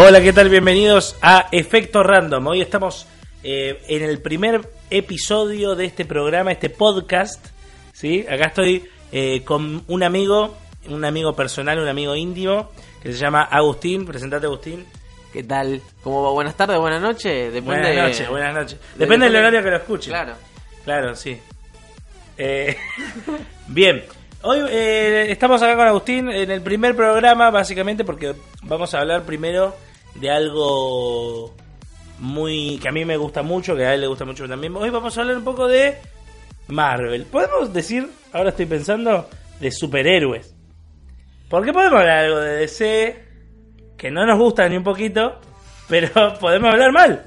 Hola, ¿qué tal? Bienvenidos a Efecto Random. Hoy estamos eh, en el primer episodio de este programa, este podcast. ¿sí? Acá estoy eh, con un amigo, un amigo personal, un amigo íntimo, que se llama Agustín. Presentate, Agustín. ¿Qué tal? ¿Cómo va? Buenas tardes, buenas noches. Depende Buenas noches, buenas noches. Depende del horario que lo escuches. Claro. Claro, sí. Eh, bien, hoy eh, estamos acá con Agustín en el primer programa, básicamente porque vamos a hablar primero de algo muy que a mí me gusta mucho, que a él le gusta mucho también. Hoy vamos a hablar un poco de Marvel. Podemos decir, ahora estoy pensando, de superhéroes. Porque podemos hablar algo de DC, que no nos gusta ni un poquito, pero podemos hablar mal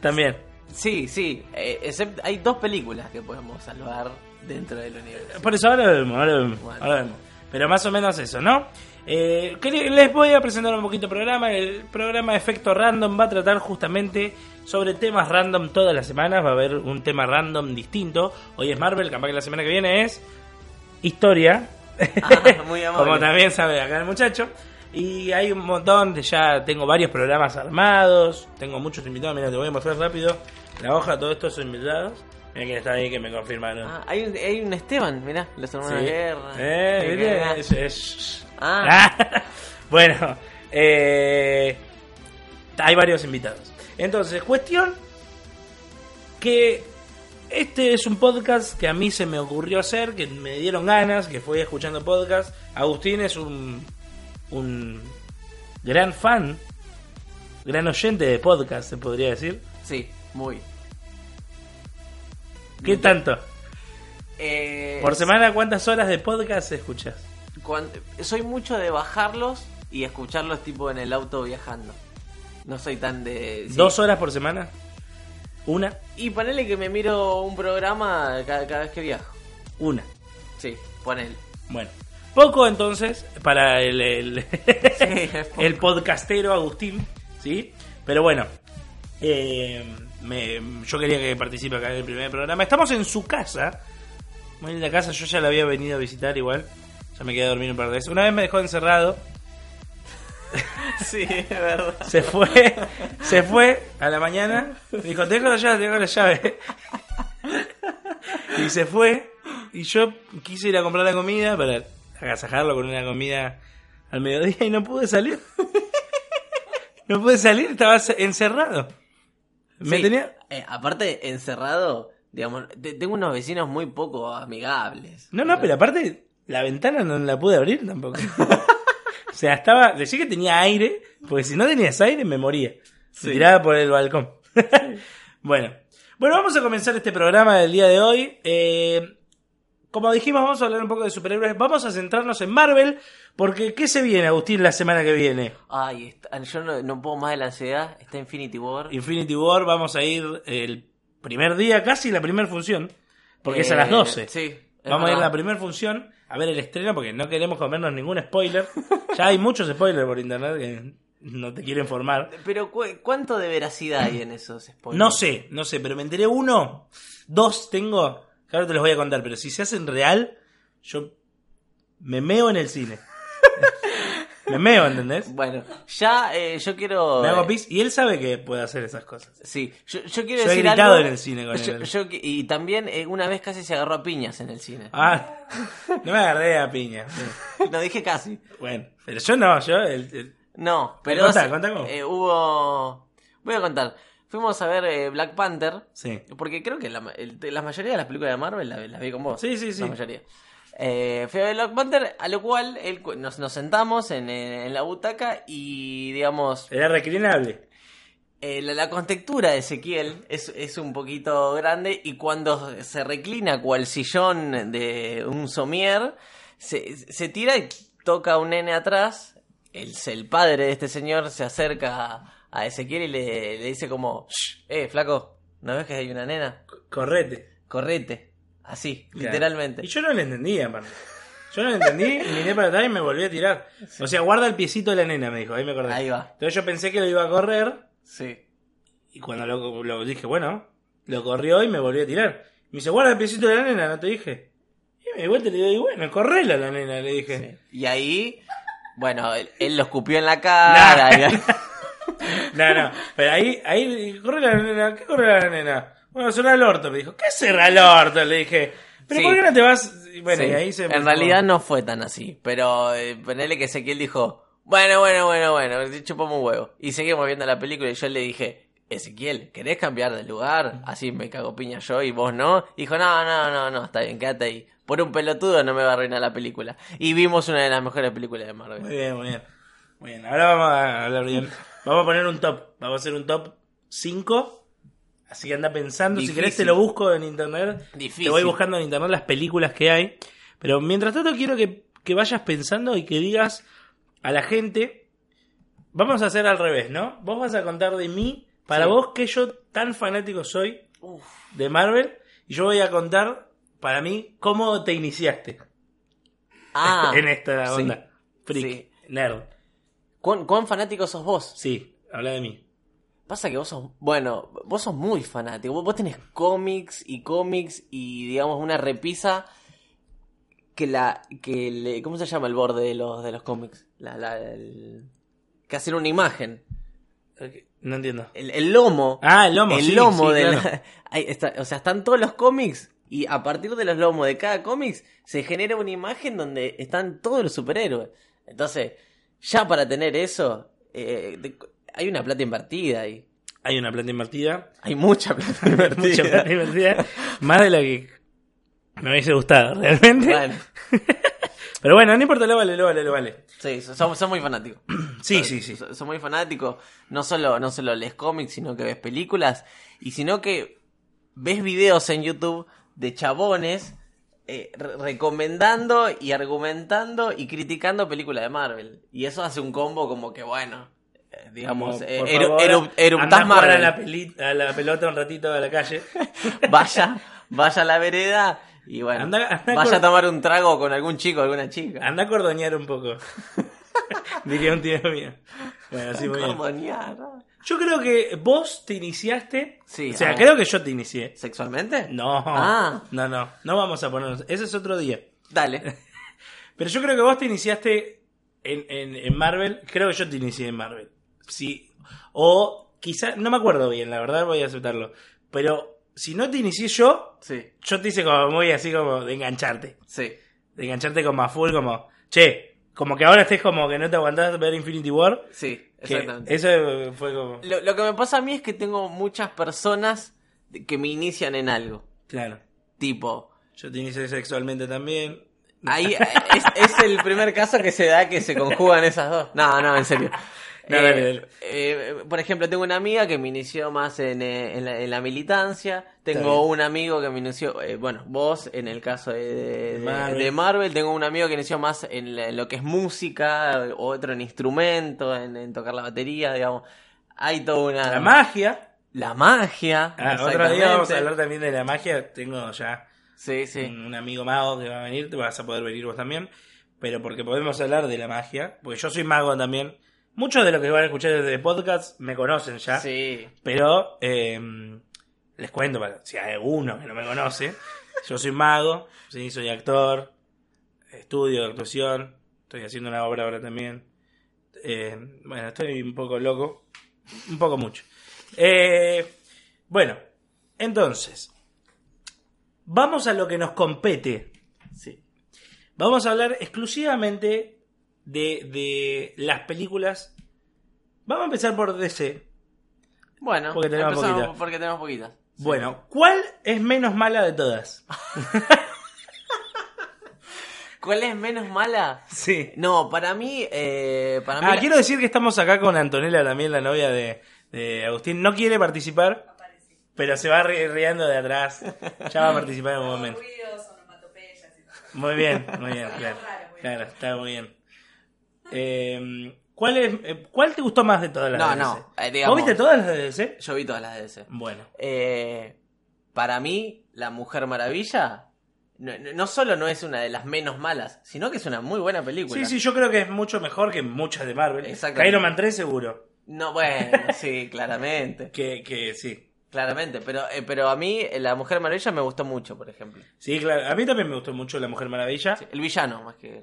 también. Sí, sí. eh, except- hay dos películas que podemos salvar dentro del universo. Por eso ahora lo vemos, ahora lo vemos, Bueno. ahora vemos. Pero más o menos eso, ¿no? Eh, les voy a presentar un poquito el programa. El programa Efecto Random va a tratar justamente sobre temas random todas las semanas. Va a haber un tema random distinto. Hoy es Marvel, capaz que la semana que viene es historia. Ah, muy. Como también sabe acá el muchacho. Y hay un montón de ya tengo varios programas armados. Tengo muchos invitados. Mira, te voy a mostrar rápido la hoja. Todos estos son invitados. Mira quién está ahí que me confirmaron. Ah, hay, un, hay un Esteban, mirá, los hermanos Sí. Guerra. Eh. Es- es- Ah. bueno, eh, hay varios invitados. Entonces, cuestión que este es un podcast que a mí se me ocurrió hacer, que me dieron ganas, que fui escuchando podcast. Agustín es un, un gran fan, gran oyente de podcast, se podría decir. Sí, muy. ¿Qué tanto? Eh, Por semana, ¿cuántas horas de podcast escuchas? Soy mucho de bajarlos y escucharlos tipo en el auto viajando. No soy tan de... sí. ¿Dos horas por semana? ¿Una? Y ponele que me miro un programa cada, cada vez que viajo. Una. Sí, ponele. Bueno, poco entonces para el, el, poco. el podcastero Agustín, ¿sí? Pero bueno, eh, me- yo quería que participe acá en el primer programa. Estamos en su casa, muy linda casa, yo ya la había venido a visitar igual, ya me quedé a dormir un par de veces. Una vez me dejó encerrado, Sí, es verdad. se fue, se fue a la mañana, me dijo, dejo la llave, dejo la llave. Y se fue, y yo quise ir a comprar la comida para agasajarlo con una comida al mediodía y no pude salir. No pude salir, estaba encerrado. Me Sí, tenía... eh, aparte, encerrado, digamos, te- tengo unos vecinos muy poco amigables. No, no, pero aparte, la ventana no la pude abrir tampoco. O sea, estaba. Decía que tenía aire, porque si no tenías aire me moría. Sí. tiraba por el balcón. bueno. Bueno, vamos a comenzar este programa del día de hoy. Eh, como dijimos, vamos a hablar un poco de superhéroes. Vamos a centrarnos en Marvel, porque ¿qué se viene, Agustín, la semana que viene? Ay, está- yo no, no puedo más de la ansiedad. Está Infinity War. Infinity War, vamos a ir el primer día, casi la primera función, porque es a Eh, las 12. Sí. es Vamos a ir a la primera función a ver el estreno porque no queremos comernos ningún spoiler. ya hay muchos spoilers por internet que no te quiero informar. Pero cu- ¿cuánto de veracidad hay en esos spoilers? No sé, no sé, pero me enteré uno, dos tengo, que ahora te los voy a contar, pero si se hacen real, yo me meo en el cine. Me meo, ¿entendés? Bueno, ya eh, yo quiero. Me hago eh, pis y él sabe que puede hacer esas cosas. Sí, yo, yo quiero Yo he gritado algo- en el cine con yo- él. yo y también eh, una vez casi se agarró a piñas en el cine. Ah, no me agarré a piña. No dije casi. Bueno, pero yo no, yo... el- el- No, pero Contá, cómo. eh, hubo. Voy a contar. Fuimos a ver Black Panther. sí. Porque creo que la, ma- el- la mayoría de las películas de Marvel las la vi con vos. Sí, sí, sí. La mayoría. Eh, fui a ver Black Panther, a lo cual él nos, nos sentamos en, en la butaca y, digamos, Era reclinable. eh, la, la contextura de Ezequiel es, es un poquito grande y cuando se reclina cual sillón de un somier, se, se tira y toca a un nene atrás. El, el padre de este señor se acerca a, a Ezequiel y le, le dice como, "Shh, eh, flaco, ¿no ves que hay una nena? Correte. Correte. Así, Claro. literalmente. Y yo no le entendía, man. Yo no le entendí, miré para atrás y me volví a tirar. O sea, guarda el piecito de la nena, me dijo, ahí me acordé. Ahí va. Entonces yo pensé que lo iba a correr Sí. y cuando lo, lo dije, bueno, lo corrió y me volví a tirar. Me dice, guarda el piecito de la nena, ¿no te dije? Y me di vuelta y le digo, bueno, correla la nena, le dije. Y ahí, bueno, él, él lo escupió en la cara. y- No, no, pero ahí, ahí, corre la nena, ¿qué corre la nena? Bueno, cerrar el orto, me dijo, ¿qué cerrar el orto? Le dije, pero Sí. ¿por qué no te vas? Y Bueno, Sí. y ahí se En realidad no fue tan así, pero eh, ponele que Ezequiel dijo, bueno, bueno, bueno, bueno, chupamos un huevo. Y seguimos viendo la película y yo le dije, Ezequiel, ¿querés cambiar de lugar? Así me cago piña yo y vos no. Dijo, no, no, no, no, está bien, quédate ahí. Por un pelotudo no me va a arruinar la película. Y vimos una de las mejores películas de Marvel. Muy bien, muy bien. Muy bien, ahora vamos a hablar bien. Vamos a poner un top. Vamos a hacer un top 5. Así que anda pensando. Si querés te lo busco en internet. Difícil. Te voy buscando en internet las películas que hay. Pero mientras tanto quiero que, que vayas pensando y que digas a la gente. Vamos a hacer al revés, ¿no? Vos vas a contar de mí. Para Sí. vos que yo tan fanático soy Uf. de Marvel. Y yo voy a contar para mí cómo te iniciaste Ah, en esta sí. onda. Freak, Sí. nerd. ¿Cuán, cuán fanático sos vos? Sí, habla de mí. Pasa que vos sos, bueno, vos sos muy fanático. Vos, vos tenés cómics y cómics y digamos una repisa que la, que le, ¿cómo se llama el borde de los, de los cómics? La, la, el- que hacen una imagen. No entiendo. El, el lomo. Ah, el lomo, El sí, lomo sí, de claro. la- ahí está, o sea, están todos los cómics y a partir de los lomos de cada cómics se genera una imagen donde están todos los superhéroes. Entonces, ya para tener eso, eh, de- hay una plata invertida ahí. Hay una planta invertida. Hay mucha plata invertida. Mucha planta invertida. Más de la que me hubiese gustado, realmente. Bueno, Pero bueno, no importa, lo vale, lo vale, lo vale. sí, somos, somos muy fanáticos. Sí, sí, sí. Somos muy fanáticos. No solo, no solo lees cómics, sino que ves películas. Y sino que ves videos en YouTube de chabones eh, re- recomendando y argumentando y criticando películas de Marvel. Y eso hace un combo como que, bueno, digamos, eh, eru- eru- eruptás a la, peli- a la pelota un ratito a la calle. Vaya, vaya a la vereda y bueno, Anda- anda vaya a tomar un trago con algún chico, alguna chica. Anda a cordoñar un poco. Diría un tío mío. Bueno, sí, muy bien. ¿no? Yo creo que vos te iniciaste. Sí, O sea, creo que yo te inicié. ¿Sexualmente? No, Ah. no, no. No vamos a ponernos. Ese es otro día. Dale. Pero yo creo que vos te iniciaste en, en, en Marvel. Creo que yo te inicié en Marvel. Sí. O quizá, no me acuerdo bien, la verdad voy a aceptarlo. Pero si no te inicié yo, Sí, yo te hice como muy así como de engancharte. sí. De engancharte como a full, como, che, como que ahora estés como que no te aguantás ver Infinity War. Sí, exactamente. eso fue como. Lo, lo que me pasa a mí es que tengo muchas personas que me inician en algo. Claro. Tipo, Yo te inicié sexualmente también. ahí es, es el primer caso que se da que se conjugan esas dos. No, no, en serio. No, Eh, eh, por ejemplo, tengo una amiga que me inició más en, eh, en la, en la militancia. Tengo un amigo que me inició, eh, bueno, vos en el caso de, Marvel. de Marvel. Tengo un amigo que inició más en, la- en lo que es música, otro en instrumento, en, tocar la batería, digamos. Hay toda una... La magia. La magia. Ah, otro día vamos a hablar también de la magia. Tengo ya Sí, sí. un, un amigo mago que va a venir. Te vas a poder venir vos también. Pero porque podemos hablar de la magia. Porque yo soy mago también. Muchos de los que van a escuchar desde podcast me conocen ya. Sí. Pero eh, les cuento, para, si hay alguno que no me conoce, yo soy mago, sí, soy actor, estudio actuación, estoy haciendo una obra ahora también. Eh, bueno, estoy un poco loco, un poco mucho. Eh, bueno, entonces, vamos a lo que nos compete. Sí. Vamos a hablar exclusivamente de, de las películas. Vamos a empezar por DC. Bueno, Porque tenemos poquitas. porque tenemos poquitas. Bueno, ¿cuál es menos mala de todas? ¿Cuál es menos mala? Sí. No, para mí, eh, para mí. Ah, la- quiero decir que estamos acá con Antonella también, la novia de, de Agustín. No quiere participar, pero se va ri- riendo de atrás. Ya va a participar en un momento. ruidos, onomatopeyas y todo. Muy bien, muy bien, claro. Claro, está muy bien. Eh, ¿cuál, es, eh, ¿Cuál te gustó más de todas las No, de DC? no, eh, digamos- ¿Vos viste todas las de DC? Yo vi todas las de DC. Bueno, Eh, para mí, La Mujer Maravilla. No, solo no es una de las menos malas, sino que es una muy buena película. sí, sí, yo creo que es mucho mejor que muchas de Marvel. Exactamente. Iron Man 3 seguro. No, bueno, sí, claramente. Que, que sí. Claramente, pero, eh, pero a mí La Mujer Maravilla me gustó mucho, por ejemplo. Sí, claro. A mí también me gustó mucho La Mujer Maravilla. Sí, el villano, más que.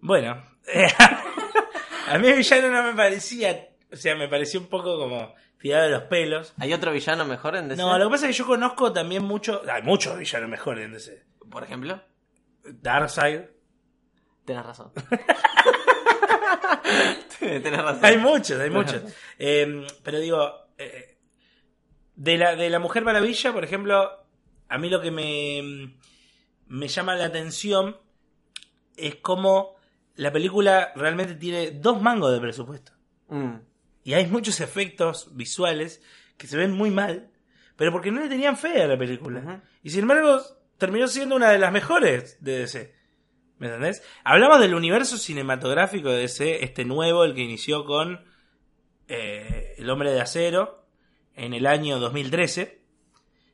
Bueno. A mí el villano no me parecía, o sea, me pareció un poco como tirado de los pelos. ¿Hay otro villano mejor en DC? No, lo que pasa es que yo conozco también mucho, hay muchos villanos mejores en DC. Por ejemplo, Darkseid. tenés razón. tenés razón. Hay muchos, hay muchos. Eh, pero digo, eh, de, la, de la Mujer Maravilla, por ejemplo, a mí lo que me, me llama la atención es cómo la película realmente tiene dos mangos de presupuesto. Mm, Y hay muchos efectos visuales que se ven muy mal, pero porque no le tenían fe a la película. Y sin embargo, terminó siendo una de las mejores de DC. ¿Me entendés? Hablamos del universo cinematográfico de DC, este nuevo, el que inició con eh, El Hombre de Acero en el año 2013.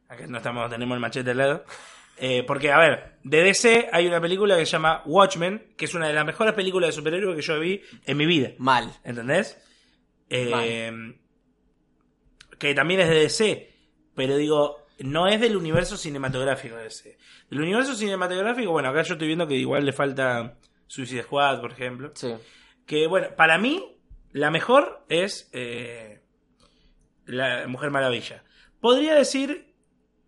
Acá no estamos, tenemos el machete al lado. Eh, porque, a ver, de DC hay una película que se llama Watchmen, que es una de las mejores películas de superhéroes que yo vi en mi vida. Mal. ¿Entendés? Eh, que también es de DC, pero digo, no es del universo cinematográfico de DC. Del universo cinematográfico, bueno, acá yo estoy viendo que igual le falta Suicide Squad, por ejemplo. Sí. Que bueno, para mí, la mejor es eh, La Mujer Maravilla. Podría decir,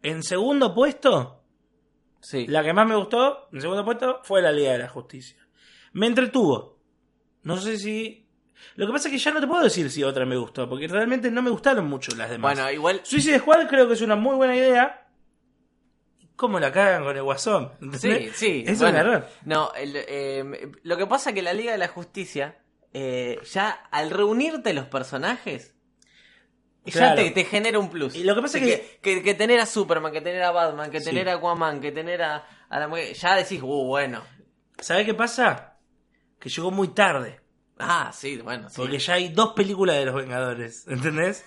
en segundo puesto, Sí. la que más me gustó, en segundo puesto, fue la Liga de la Justicia. Me entretuvo. No sé si. Lo que pasa es que ya no te puedo decir si otra me gustó, porque realmente no me gustaron mucho las demás. Bueno, igual. Suicide Squad creo que es una muy buena idea. ¿Cómo la cagan con el guasón? Sí, sí. Es bueno. un error. No, el, eh, lo que pasa es que la Liga de la Justicia, eh, ya al reunirte los personajes, ya te, te genera un plus. Y lo que pasa es que, que, que tener a Superman, que tener a Batman, que Sí. tener a Aquaman, que tener a, a la mujer, ya decís, uh, bueno. ¿Sabes qué pasa? Que llegó muy tarde. Ah, sí, bueno, sí. Porque ya hay dos películas de los Vengadores, ¿entendés?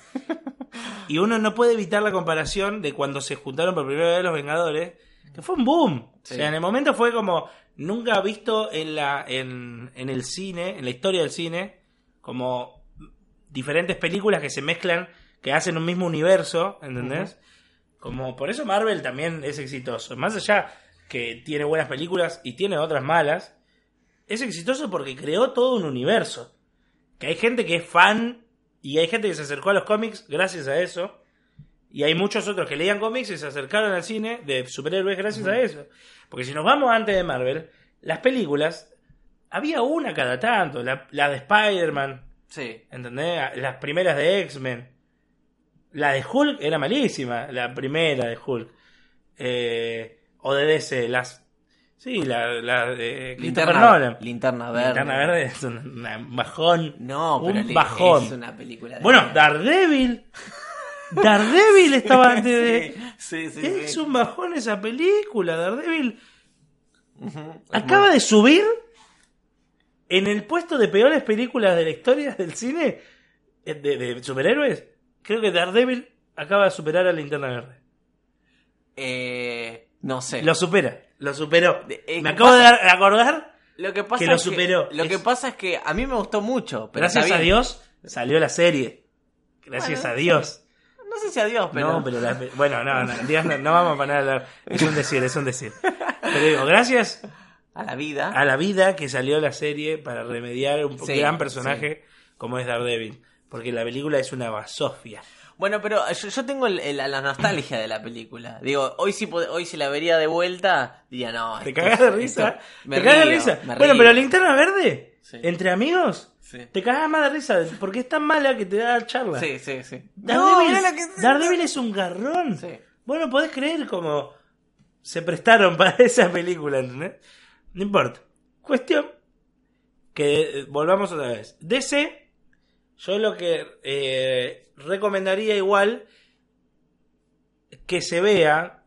y uno no puede evitar la comparación de cuando se juntaron por primera vez los Vengadores, que fue un boom. Sí. O sea, en el momento fue como nunca visto en la en, en el cine, en la historia del cine, como diferentes películas que se mezclan, que hacen un mismo universo, ¿entendés? Como por eso Marvel también es exitoso. Más allá que tiene buenas películas y tiene otras malas, es exitoso porque creó todo un universo. Que hay gente que es fan y hay gente que se acercó a los cómics gracias a eso. Y hay muchos otros que leían cómics y se acercaron al cine de superhéroes gracias a eso. Porque si nos vamos antes de Marvel, las películas, había una cada tanto. La, la de Spider-Man, Sí. ¿entendés? Las primeras de X-Men. La de Hulk era malísima, la primera de Hulk. Eh, o de DC, las... Sí, la, la de Christopher Linterna, Nolan. linterna verde. Linterna Verde es un, bajón. No, pero un bajón. es una película de Bueno, mierda. Daredevil. Daredevil estaba antes de. Sí, sí, sí. Es un bajón esa película. Daredevil acaba de subir en el puesto de peores películas de la historia del cine eh, de, de superhéroes. Creo que Daredevil acaba de superar a Linterna Verde. Eh, no sé. Lo supera, lo superó. Eh, Me ¿qué acabo de pasa? acordar. Lo que pasa que lo es superó. lo que pasa es que a mí me gustó mucho. Pero Gracias a. Dios salió la serie. Gracias Bueno, a Dios. No sé si a Dios, pero. No, pero la- bueno, no, no, Dios no, no vamos a poner a hablar. Es un decir, es un decir. Pero digo, gracias A la vida. a la vida que salió la serie para remediar un Sí, gran personaje como es Daredevil. Porque la película es una basofia. Bueno, pero yo, yo tengo el- el- la nostalgia de la película. Digo, hoy si, hoy si la vería de vuelta, diría, no. ¿Te cagas de risa? me ¿Te cagas de río, risa? me Bueno, río. pero Linterna Verde, Sí. entre amigos, Sí. te cagas más de risa porque es tan mala que te da charla. Sí, sí, sí. Daredevil, No, que- Daredevil es un garrón. Sí. Bueno, podés creer cómo se prestaron para esa película, ¿entendés? No importa. Cuestión que eh, volvamos otra vez. DC, yo lo que eh, recomendaría igual que se vea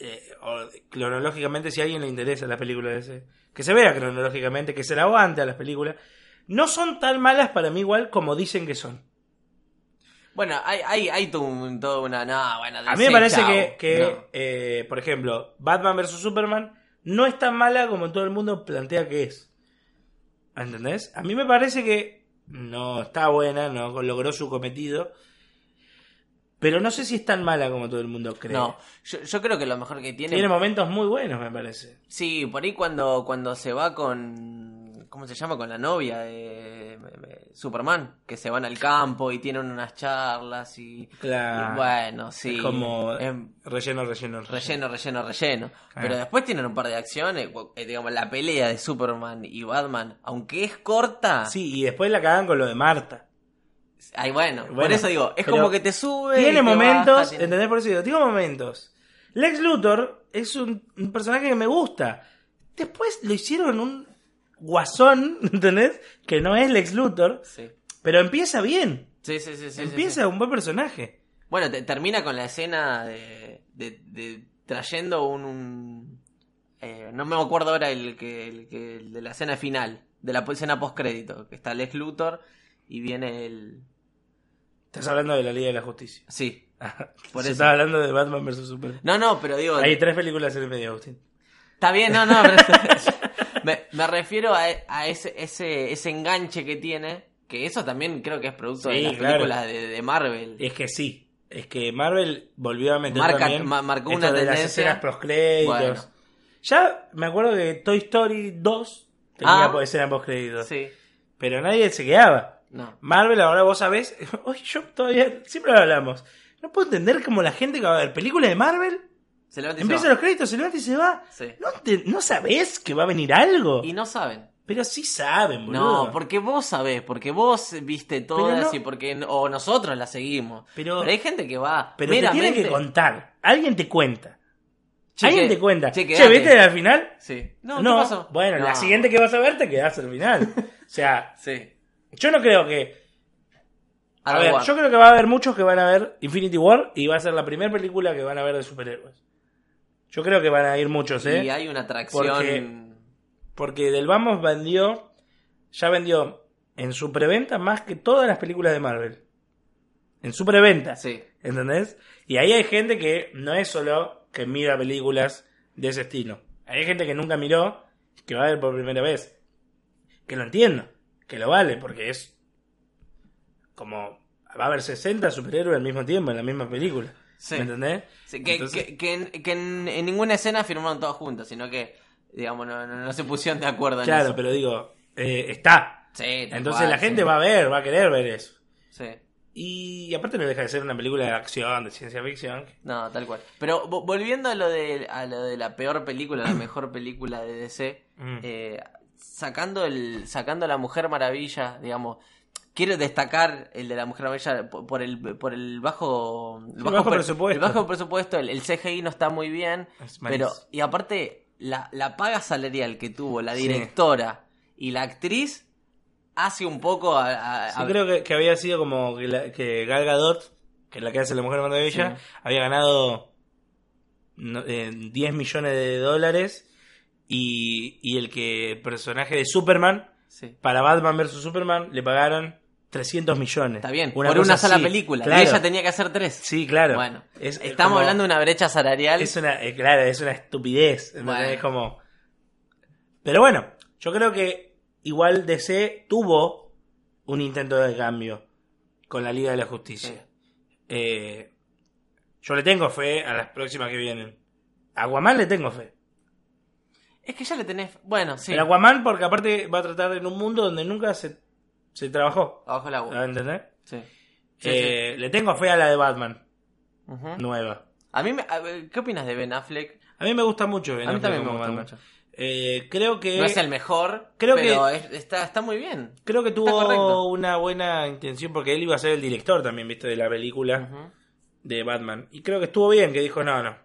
eh, o cronológicamente si a alguien le interesa la película de DC, que se vea cronológicamente, que se la aguante a las películas. No son tan malas para mí igual como dicen que son. Bueno, hay, hay, hay toda una. No, bueno, A mí me parece chao. que, que, No. eh, por ejemplo, Batman vs. Superman no es tan mala como todo el mundo plantea que es. ¿Entendés? A mí me parece que no está buena, no logró su cometido. Pero no sé si es tan mala como todo el mundo cree. No, yo, yo creo que lo mejor que tiene. Tiene momentos muy buenos, me parece. Sí, por ahí cuando, cuando se va con, ¿Cómo se llama? Con la novia de Superman, que se van al campo y tienen unas charlas y, Claro. y bueno, sí. Es como em, relleno, relleno, relleno, relleno, relleno. Claro. Pero después tienen un par de acciones, eh, digamos, la pelea de Superman y Batman, aunque es corta, Sí, y después la cagan con lo de Marta. ay bueno, por eso digo, es como que te sube. Tiene te momentos, baja, tiene- ¿entendés? Por eso digo, tiene momentos. Lex Luthor es un, un personaje que me gusta. Después lo hicieron un guasón, ¿entendés? Que no es Lex Luthor, Sí, pero empieza bien. sí, sí, sí, empieza sí. un buen personaje. Bueno, te- termina con la escena de, de- de trayendo un... un- eh, no me acuerdo ahora el que, el que el de la escena final, de la escena post-crédito, que está Lex Luthor y viene el... Estás hablando de la Liga de la Justicia. Sí. Por Se eso. hablando de Batman vs Superman. No, no, pero digo... Hay tres películas en el medio, Agustín. Está bien, no, no, pero me, me refiero a, a ese, ese, ese enganche que tiene, que eso también creo que es producto de las claro. películas de, de Marvel. Es que sí. Es que Marvel volvió a meter Marca- también ma- marcó esto una de las escenas postcréditos. Bueno. Ya me acuerdo que Toy Story 2 tenía Ah. pues, escena postcréditos. Sí, Pero nadie se quedaba. no. Marvel ahora vos sabés, hoy yo todavía, siempre lo hablamos. No puedo entender cómo la gente que va a ver películas de Marvel Se levanta y se empieza va. los créditos, se levanta y se va. Sí. ¿No, te- no sabés que va a venir algo? Y no saben. Pero sí saben, boludo. No, porque vos sabés, porque vos viste todas no- y porque o nosotros las seguimos. Pero- Pero, hay gente que va Pero te tienen que contar. Alguien te cuenta. Che, Alguien te cuenta. che, Che, quedate. ¿viste la final? Sí. No, No, ¿qué pasó? bueno, la siguiente que vas a ver te quedás al final. o sea, Sí. yo no creo que... A ver, yo creo que va a haber muchos que van a ver Infinity War y va a ser la primera película que van a ver de superhéroes. Yo creo que van a ir muchos, ¿eh? Y hay una atracción... Porque- Porque Del Vamos vendió, ya vendió en su preventa más que todas las películas de Marvel. En su preventa. Sí. ¿Entendés? Y ahí hay gente que no es solo que mira películas de ese estilo. Hay gente que nunca miró, que va a ver por primera vez. Que lo entiendo, que lo vale, porque es como va a haber 60 superhéroes al mismo tiempo en la misma película. Sí. ¿Me entendés? Sí, que, Entonces- que, que en, que en- en ninguna escena firmaron todos juntos, sino que, digamos, no, no, no se pusieron de acuerdo en claro, eso. pero digo, eh, está. Sí, Entonces cual, la gente sí. va a ver, va a querer ver eso. Sí. Y aparte no deja de ser una película de acción, de ciencia ficción. No, tal cual. Pero vo- volviendo a lo de a lo de la peor película, la mejor película de DC, Mm. eh, sacando el sacando la Mujer Maravilla, digamos, quiero destacar el de la Mujer Maravilla por, por el por el bajo el bajo pre- presupuesto. el bajo presupuesto, el, el CGI no está muy bien, Es pero y aparte la, la paga salarial que tuvo la Sí. directora y la actriz hace un poco a, a- Sí, creo que, que había sido como que, la- que Gal Gadot, que es la que hace la Mujer Maravilla, Sí. había ganado eh, 10 millones de dólares y, y el que personaje de Superman, sí. para Batman vs. Superman, le pagaron 300 millones. Está bien, Una por una sola así. película. Claro. Y ella tenía que hacer tres. Sí, claro. Bueno, Es- es estamos como- hablando de una brecha salarial. Es una, eh, claro, es una estupidez. Es como... Pero bueno, yo creo que igual DC tuvo un intento de cambio con la Liga de la Justicia. Eh, yo le tengo fe a las próximas que vienen. A Aquaman le tengo fe. Es que ya le tenés. Bueno, sí. El Aquaman porque aparte va a tratar en un mundo donde nunca se, se trabajó. Abajo el agua. ¿Entendés? Sí. Sí, Eh, Le tengo fe a la de Batman, nueva. A mí, me- a ver, ¿qué opinas de Ben Affleck? A mí me gusta mucho. Ben a mí Affleck también me gusta Batman. mucho. Eh, creo que... No es el mejor, creo pero es- está, está muy bien. Creo que tuvo una buena intención porque él iba a ser el director también, viste, de la película de Batman. Y creo que estuvo bien, que dijo, no, no.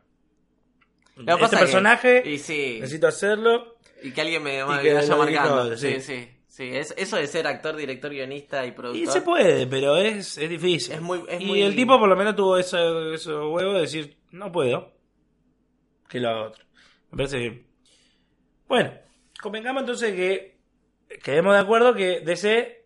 Lo que Este que- personaje Y sí. necesito hacerlo. Y que alguien me, Y me que dijo, sí, sí. sí. Sí. Es, eso de ser actor, director, guionista y productor. Y se puede, pero es, es difícil. Es muy- es y muy- el tipo por lo menos tuvo ese, ese huevo de decir, no puedo. Que lo haga otro. Me parece bien. Bueno, convengamos entonces que quedemos de acuerdo que DC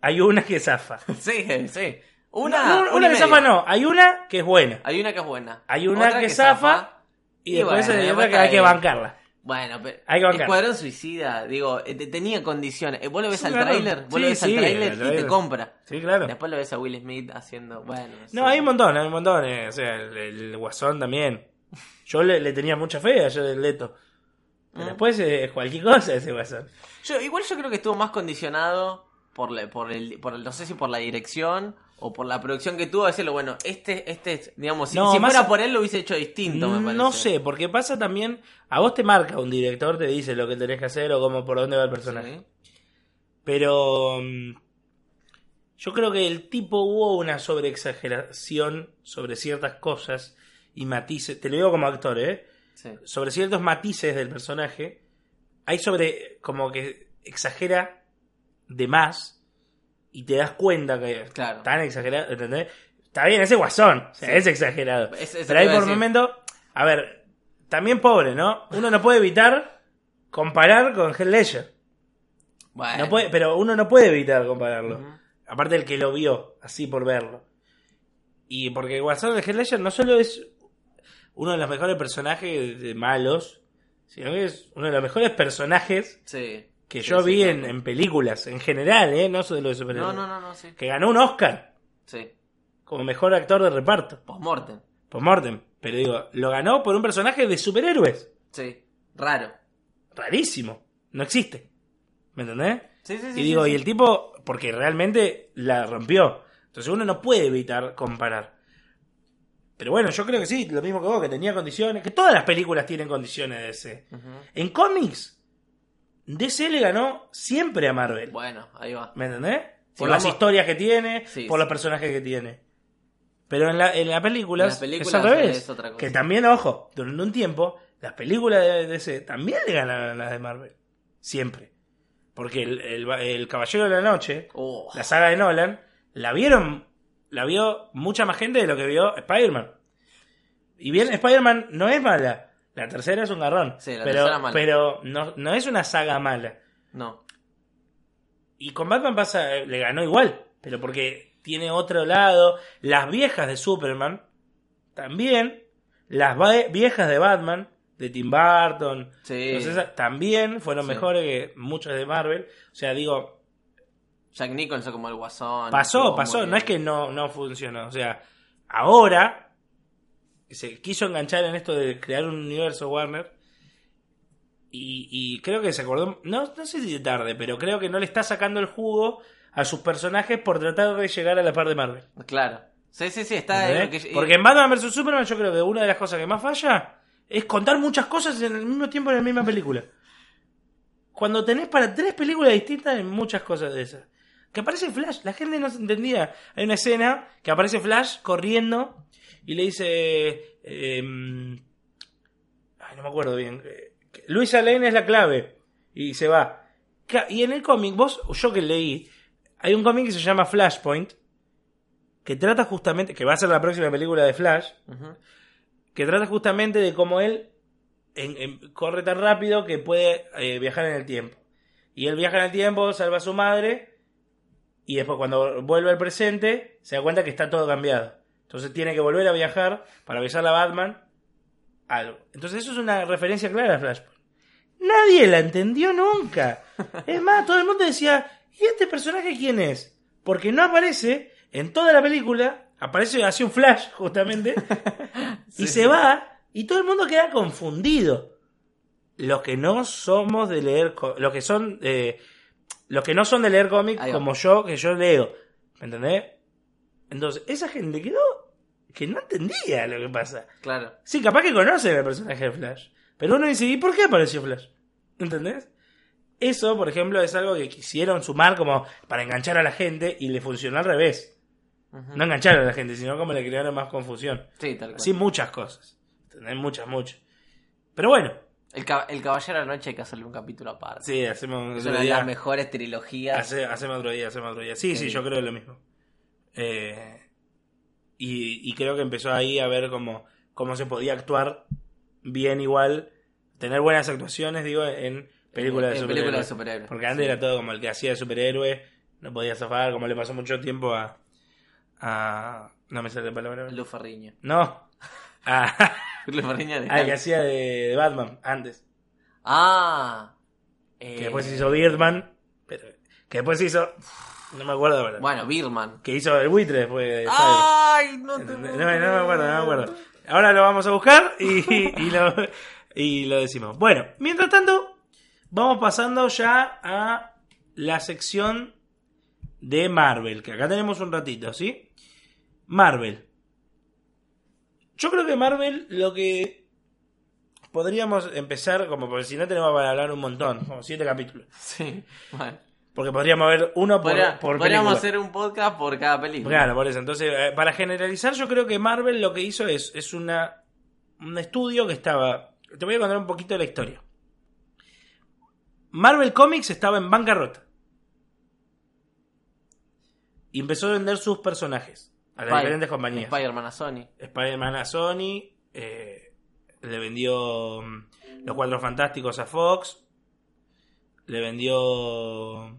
hay una que zafa. Sí, sí. Una, No, no, una que zafa no, hay una que es buena. Hay una que es buena. Hay una Otra que zafa Y, Y después bueno, hay otra que hay que bancarla. Bueno, pero Hay que. Escuadrón Suicida, digo, eh, te- tenía condiciones. Eh, Vos lo ves Sí, al claro. tráiler, vos Sí, lo ves al tráiler y te compra. Sí, claro. Después lo ves a Will Smith haciendo, bueno. No, hay un montón, hay un montón. eh, O sea, el, el Guasón también. Yo le, le tenía mucha fe a Jared Leto. Pero Mm. después es cualquier cosa ese guasón. Yo, igual yo creo que estuvo más condicionado por, la- por, el, por el, no sé si por la dirección o por la producción que tuvo, decirlo, bueno, este, este, digamos, si, No, si más- fuera por él lo hubiese hecho distinto, me parece. No sé, porque pasa también, a vos te marca un director, te dice lo que tenés que hacer o cómo por dónde va el personaje. Sí. Pero mm, yo creo que el tipo hubo una sobreexageración sobre ciertas cosas y matices, te lo digo como actor, ¿eh? Sí. Sobre ciertos matices del personaje, hay sobre como que exagera de más y te das cuenta que Claro. tan exagerado, ¿entendés? Está bien, ese guasón, Sí. es exagerado. Es- Pero te hay iba a por decir. momento, a ver, también pobre, ¿no? Uno no puede evitar comparar con Heath Ledger. Bueno. No puede, pero uno no puede evitar compararlo. Aparte el que lo vio, así por verlo. Y porque el Guasón de Heath Ledger no solo es uno de los mejores personajes de malos, sino que es uno de los mejores personajes Sí. Que yo vi en, en películas, en general, ¿eh? No solo de superhéroes. No, no, no, no, sí. Que ganó un Oscar Sí. como mejor actor de reparto, Postmortem. por Morten. Pero digo, lo ganó por un personaje de superhéroes. Sí. Raro. Rarísimo. No existe. ¿Me entendés? Sí, sí, sí. Y digo, sí, y el tipo, porque realmente la rompió. Entonces uno no puede evitar comparar. Pero bueno, yo creo que sí, lo mismo que vos, que tenía condiciones, que todas las películas tienen condiciones de. Ujú. En cómics, DC le ganó siempre a Marvel. Bueno, ahí va. ¿Me entendés? Si Por vamos- las historias que tiene, Sí, por sí. los personajes que tiene. Pero en la, en las películas, En las películas es al revés. es otra cosa. Que también, ojo, durante un tiempo, las películas de DC también le ganan a las de Marvel. Siempre. Porque el, el- el Caballero de la Noche, Oh. la saga de Nolan, la vieron, la vio mucha más gente de lo que vio Spider-Man. Y bien, Spider-Man no es mala. La tercera es un garrón. Sí, la pero, tercera mala. Pero no, no es una saga mala. No. Y con Batman pasa, le ganó igual, pero porque tiene otro lado. Las viejas de Superman, también. Las viejas de Batman, de Tim Burton, Sí. también fueron Sí. mejores que muchas de Marvel. O sea, digo, Jack Nicholson como el guasón. pasó, pasó, no es que no, no funcionó. O sea, ahora se quiso enganchar en esto de crear un universo Warner. Y, y creo que se acordó, no, no sé si de tarde, pero creo que no le está sacando el jugo a sus personajes por tratar de llegar a la par de Marvel. Claro. Sí, sí, sí, está ¿Entendés? que... Porque en Batman vs Superman yo creo que una de las cosas que más falla es contar muchas cosas en el mismo tiempo en la misma película. Cuando tenés para tres películas distintas en muchas cosas de esas. Que aparece Flash, la gente no se entendía. Hay una escena que aparece Flash corriendo y le dice... em, ay, no me acuerdo bien. eh, Luisa Lane es la clave. Y se va. Y en el cómic, vos, yo que leí, hay un cómic que se llama Flashpoint, que trata justamente, que va a ser la próxima película de Flash, que trata justamente de cómo él en- en- corre tan rápido que puede eh, viajar en el tiempo. Y él viaja en el tiempo, salva a su madre, y después cuando vuelve al presente, se da cuenta que está todo cambiado. Entonces tiene que volver a viajar para avisarle a Batman algo. Entonces eso es una referencia clara a Flashpoint. Nadie la entendió nunca. Es más, todo el mundo decía, ¿y este personaje quién es? Porque no aparece en toda la película, aparece así un flash, justamente, y se sí. va, y todo el mundo queda confundido. Los que no somos de leer, los que son, eh, los que no son de leer cómics como yo, que yo leo, ¿me entendés? Entonces, esa gente quedó que no entendía lo que pasa. Claro. Sí, capaz que conocen el personaje de Flash. Pero uno dice, ¿y por qué apareció Flash? ¿Entendés? Eso, por ejemplo, es algo que quisieron sumar como para enganchar a la gente y le funcionó al revés. No engancharon a la gente, sino como le crearon más confusión. Sí, tal cual. Así muchas cosas. ¿Entendés? Muchas, muchas. Pero bueno, El, el Caballero de la Noche hay que hacerle un capítulo aparte. sí, hacemos es otro una de las mejores trilogías. Hace- hacemos otro día, hacemos otro día. Sí, sí, Sí. yo creo lo mismo. Eh, y, y creo que empezó ahí a ver cómo, cómo se podía actuar bien igual, tener buenas actuaciones, digo, en películas de En superhéroes. películas de superhéroes. Porque antes Sí. era todo como el que hacía de superhéroe, no podía zafar, como le pasó mucho tiempo a... a no me sale la palabra. Luz. No. A, Luz Ferriño de al que hacía de, de Batman antes. Ah. eh, Que después hizo Birdman. Pero, que después hizo... No me acuerdo ahora. Bueno, Birman. Que hizo el buitre después de. ¡Ay! No, te... No, no me acuerdo, no me acuerdo. Ahora lo vamos a buscar y, y lo- y lo decimos. Bueno, mientras tanto, vamos pasando ya a la sección de Marvel, que acá tenemos un ratito, ¿sí? Marvel. Yo creo que Marvel lo que podríamos empezar, como porque si no tenemos para hablar un montón, como siete capítulos. Sí, bueno. Porque podríamos ver uno por, Podría- por podríamos película. hacer un podcast por cada película. Claro, por eso. Entonces, eh, para generalizar, yo creo que Marvel lo que hizo es, es una, un estudio que estaba... Te voy a contar un poquito de la historia. Marvel Comics estaba en bancarrota. Y empezó a vender sus personajes a las Spy- diferentes compañías. Spider-Man a Sony. Spider-Man a Sony, eh, le vendió mm, Los Cuatro Fantásticos a Fox, le vendió...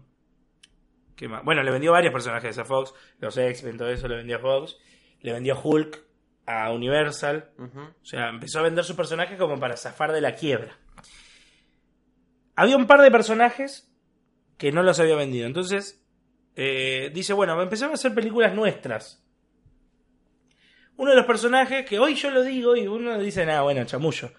¿qué más? Bueno, le vendió varios personajes a Fox, los X-Men, todo eso le vendió a Fox, le vendió Hulk a Universal, o sea, empezó a vender sus personajes como para zafar de la quiebra. Había un par de personajes que no los había vendido, entonces eh, dice, bueno, empezamos a hacer películas nuestras. Uno de los personajes que hoy yo lo digo y uno dice, nada, bueno, chamullo.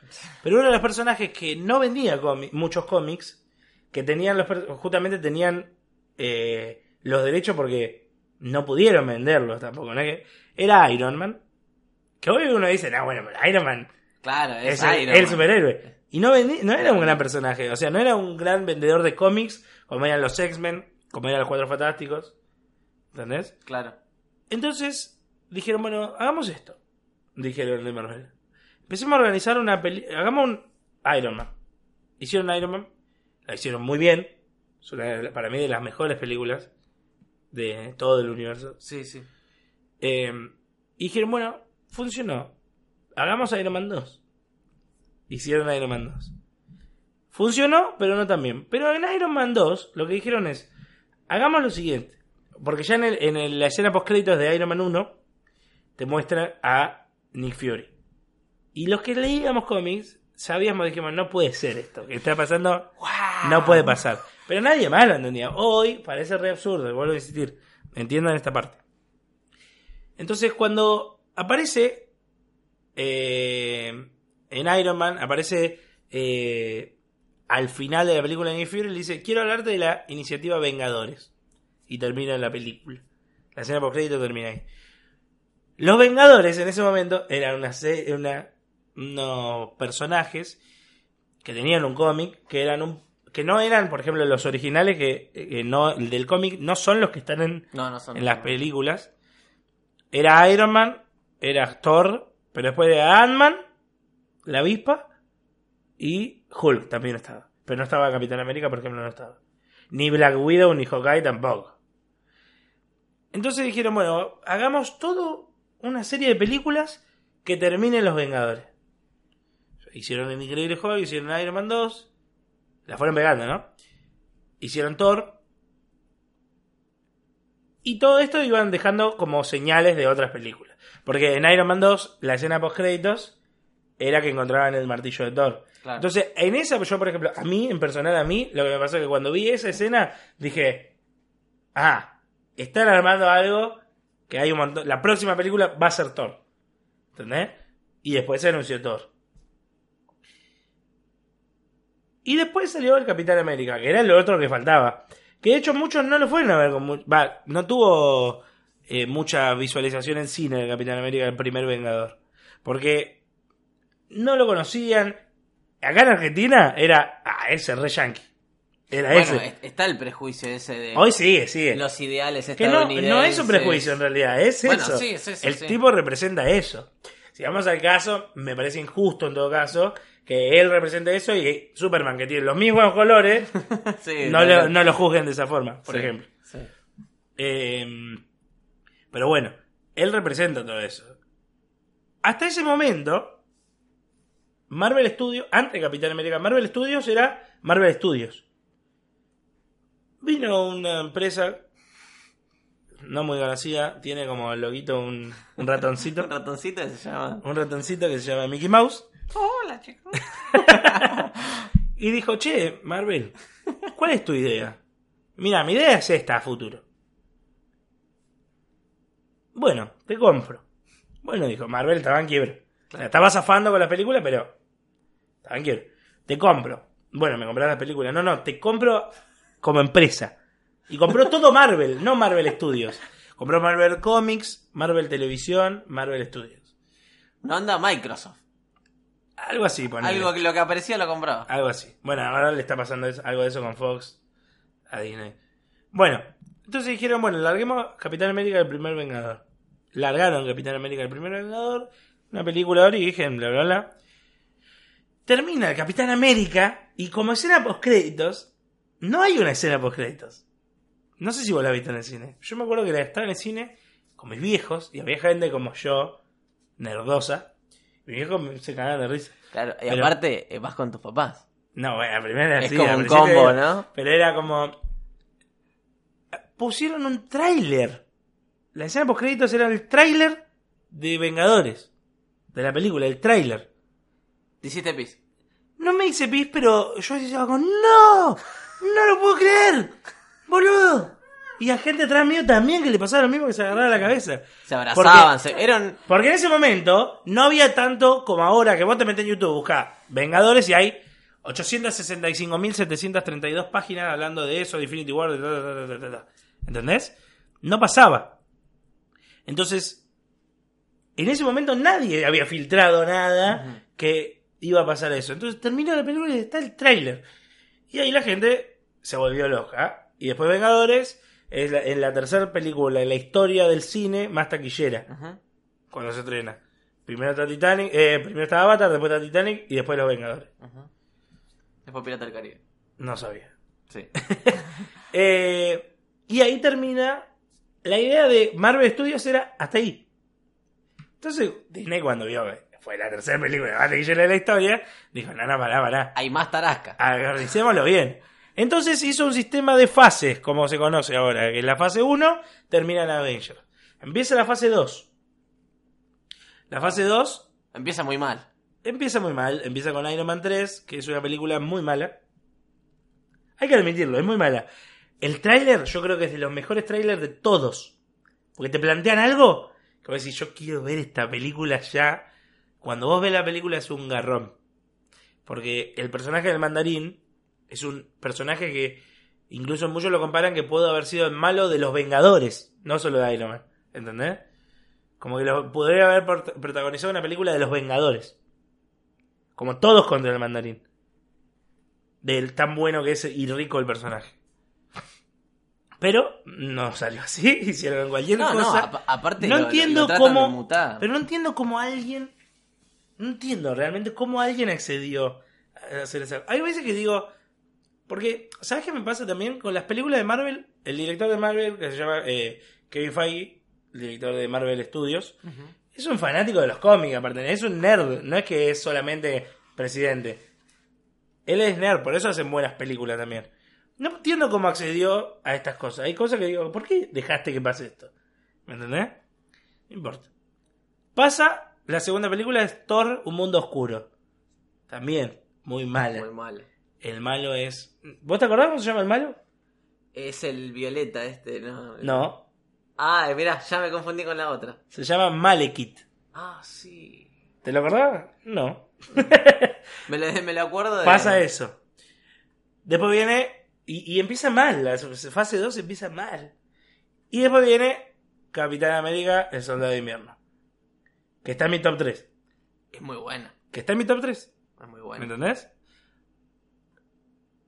Pero uno de los personajes que no vendía muchos cómics, que tenían los justamente tenían eh, los derechos porque no pudieron venderlos tampoco, ¿no? Era Iron Man. Que hoy uno dice, no, bueno, Iron Man Claro, es, Iron el Man. superhéroe. Y no, no era un gran personaje, o sea, no era un gran vendedor de cómics como eran los X-Men, como eran los Cuatro Fantásticos. ¿Entendés? Claro. Entonces dijeron, bueno, hagamos esto. Dijeron de Marvel. Empecemos a organizar una peli... Hagamos un Iron Man. Hicieron Iron Man. La hicieron muy bien. Es una, para mí de las mejores películas de todo el universo. Sí, sí. Eh, y dijeron, bueno, funcionó. Hagamos Iron Man 2. Hicieron Iron Man 2. Funcionó, pero no tan bien. Pero en Iron Man 2 lo que dijeron es, hagamos lo siguiente. Porque ya en, el- en el- la escena post créditos de Iron Man 1 te muestra a Nick Fury. Y los que leíamos cómics sabíamos, dijimos, no puede ser esto. Que está pasando, no puede pasar. Pero nadie más lo entendía. Hoy parece re absurdo, vuelvo a insistir. Entiendan esta parte. Entonces, cuando aparece eh, en Iron Man, aparece eh, al final de la película de Fury, le dice: Quiero hablarte de la iniciativa Vengadores. Y termina la película. La escena por crédito termina ahí. Los Vengadores en ese momento eran una, una- unos personajes que tenían un cómic, que eran un que no eran, por ejemplo, los originales que, que no el del cómic no son los que están en, No, no son. en las películas. Era Iron Man, era Thor, pero después de Ant-Man, la avispa y Hulk también estaba. Pero no estaba Capitán América, por ejemplo, no estaba. Ni Black Widow ni Hawkeye tampoco. Entonces dijeron, bueno, hagamos todo una serie de películas que terminen los Vengadores. Hicieron el Increíble Hulk, hicieron Iron Man 2. La fueron pegando, ¿no? Hicieron Thor, y todo esto iban dejando como señales de otras películas. Porque en Iron Man 2, la escena post créditos era que encontraban el martillo de Thor. Claro. Entonces, en esa, yo por ejemplo, a mí, en personal, a mí, lo que me pasó es que cuando vi esa escena, dije, ah, están armando algo que hay un montón. La próxima película va a ser Thor. ¿Entendés? Y después se anunció Thor. Y después salió el Capitán América, que era lo otro que faltaba. Que de hecho muchos no lo fueron a ver con va, no tuvo eh, mucha visualización en cine el Capitán América, el primer Vengador. Porque no lo conocían. Acá en Argentina era, ah, ese re yankee. Era Bueno, ese. es- está el prejuicio ese de Hoy sigue, sigue. los ideales Que no, estadounidenses. no es un prejuicio en realidad, es Bueno, eso. sí, es eso, el sí. tipo representa eso. Si vamos al caso, me parece injusto en todo caso que él represente eso y Superman, que tiene los mismos colores, Sí, no, lo, no lo juzguen de esa forma, por sí, ejemplo. sí. Eh, pero bueno, él representa todo eso. Hasta ese momento, Marvel Studios, antes de Capitán América, Marvel Studios era Marvel Studios. Vino una empresa no muy conocida, tiene como loguito un, un ratoncito, Un ratoncito que se llama. un ratoncito que se llama Mickey Mouse, Hola, chicos. y dijo, che, Marvel, ¿cuál es tu idea? Mira, mi idea es esta a futuro. Bueno, te compro. Bueno, dijo, Marvel estaba en quiebra. La estaba zafando con la película, pero Tranquilo. Te compro. Bueno, me compras la película. No, no, te compro como empresa. Y compró todo Marvel, no Marvel Studios. Compró Marvel Comics, Marvel Televisión, Marvel Studios. No anda Microsoft. Algo así, ponele. Algo que lo que aparecía lo compraba. Algo así. Bueno, ahora le está pasando eso- algo de eso con Fox a Disney. Bueno, entonces dijeron, bueno, larguemos Capitán América el primer Vengador. Largaron Capitán América el primer Vengador, una película de origen, bla, bla, bla. Termina el Capitán América y como escena post créditos, no hay una escena post créditos. No sé si vos la viste en el cine. Yo me acuerdo que la estaba en el cine con mis viejos y había gente como yo, nerdosa. Mis viejos me- se cagaban de risa. Claro, y Pero- aparte eh, vas con tus papás. No, bueno, la primera Es sí, como un combo, era- ¿no? Pero era como. Pusieron un tráiler. La escena post créditos era el tráiler de Vengadores. De la película, el tráiler. Te hiciste pis. No me hice pis, pero yo decía como, ¡No! ¡No lo puedo creer! ¡Boludo! Y a gente atrás mío también que le pasaba lo mismo que se agarraba la cabeza. Se abrazaban, Porque- se... eran... Porque en ese momento no había tanto como ahora que vos te metés en YouTube, buscá Vengadores y hay 865.732 páginas hablando de eso, de Infinity War, ta, ta. ¿entendés? No pasaba. Entonces, en ese momento nadie había filtrado nada que iba a pasar eso. Entonces terminó la película y está el tráiler. Y ahí la gente se volvió loca. Y después Vengadores es la, es la tercera película en la historia del cine más taquillera cuando se estrena. Primero está Titanic, eh, primero está Avatar, después está Titanic y después Los Vengadores. Después Pirata del Caribe. No sabía. Sí. Eh, y ahí termina. La idea de Marvel Studios era hasta ahí. Entonces, Disney cuando vio que fue la tercera película más taquillera de la historia, dijo, no, no, pará, pará. Hay más tarasca. Agarricémoslo bien. Entonces hizo un sistema de fases, como se conoce ahora, que en la fase 1 termina en Avengers. Empieza la fase 2. La fase 2 Empieza muy mal. Empieza muy mal, empieza con Iron Man 3, que es una película muy mala. Hay que admitirlo, es muy mala. El tráiler yo creo que es de los mejores trailers de todos. Porque te plantean algo que vos decís, yo quiero ver esta película ya. Cuando vos ves la película es un garrón. Porque el personaje del mandarín es un personaje que incluso muchos lo comparan que pudo haber sido el malo de los Vengadores, no solo de Iron Man. ¿Entendés? Como que lo, podría haber prot- protagonizado una película de los Vengadores. Como todos contra el mandarín. Del tan bueno que es y rico el personaje. Pero no salió así, hicieron cualquier No, no, cosa. apa- aparte no lo- entiendo lo cómo. Pero no entiendo cómo alguien. No entiendo realmente cómo alguien accedió a hacer esa. Hay veces que digo. Porque, ¿sabes qué me pasa también? Con las películas de Marvel, el director de Marvel, que se llama eh, Kevin Feige, el director de Marvel Studios, es un fanático de los cómics, aparte, es un nerd, no es que es solamente presidente. Él es nerd, por eso hacen buenas películas también. No entiendo cómo accedió a estas cosas. Hay cosas que digo, ¿por qué dejaste que pase esto? ¿Me entendés? No importa. Pasa, la segunda película es Thor, Un Mundo Oscuro. También, muy mala. Muy mal. El malo es... ¿Vos te acordás cómo se llama el malo? Es el violeta este, ¿no? No, Ah, mirá, ya me confundí con la otra. se llama Malekith. Ah, sí. ¿Te lo acordás? No. Me lo, me lo acuerdo de... Pasa eso. Después viene. Y, y empieza mal. La fase 2 empieza mal. Y después viene Capitán América, el Soldado de Invierno. Que está en mi top 3. Es muy buena. Que está en mi top 3. Es muy ¿Me buena. entendés?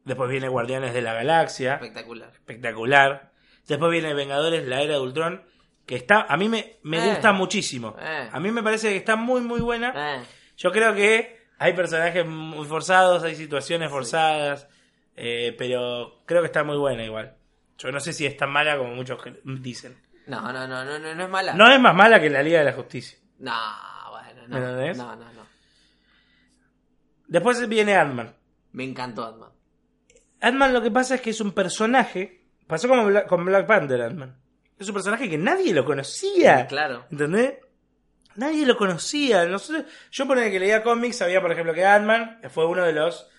Después viene Guardianes de la Galaxia. Espectacular. Espectacular. Después viene Vengadores, la era de Ultron. Que está. A mí me, me Eh. gusta muchísimo. Eh. A mí me parece que está muy, muy buena. Eh, Yo creo que hay personajes muy forzados, hay situaciones forzadas, pero creo que está muy buena igual. Yo no sé si es tan mala como muchos dicen. No, no, no, no, no, no es mala. No es más mala que la Liga de la Justicia. No, bueno, no. ¿Me? No, no, no. Después viene Ant-Man. Me encantó Ant-Man. Ant-Man lo que pasa es que es un personaje, pasó como Bla- con Black Panther Ant-Man. Es un personaje que nadie lo conocía. Claro. ¿Entendés? Nadie lo conocía. Nosotros, yo por el que leía cómics sabía, por ejemplo, que Ant-Man fue uno de los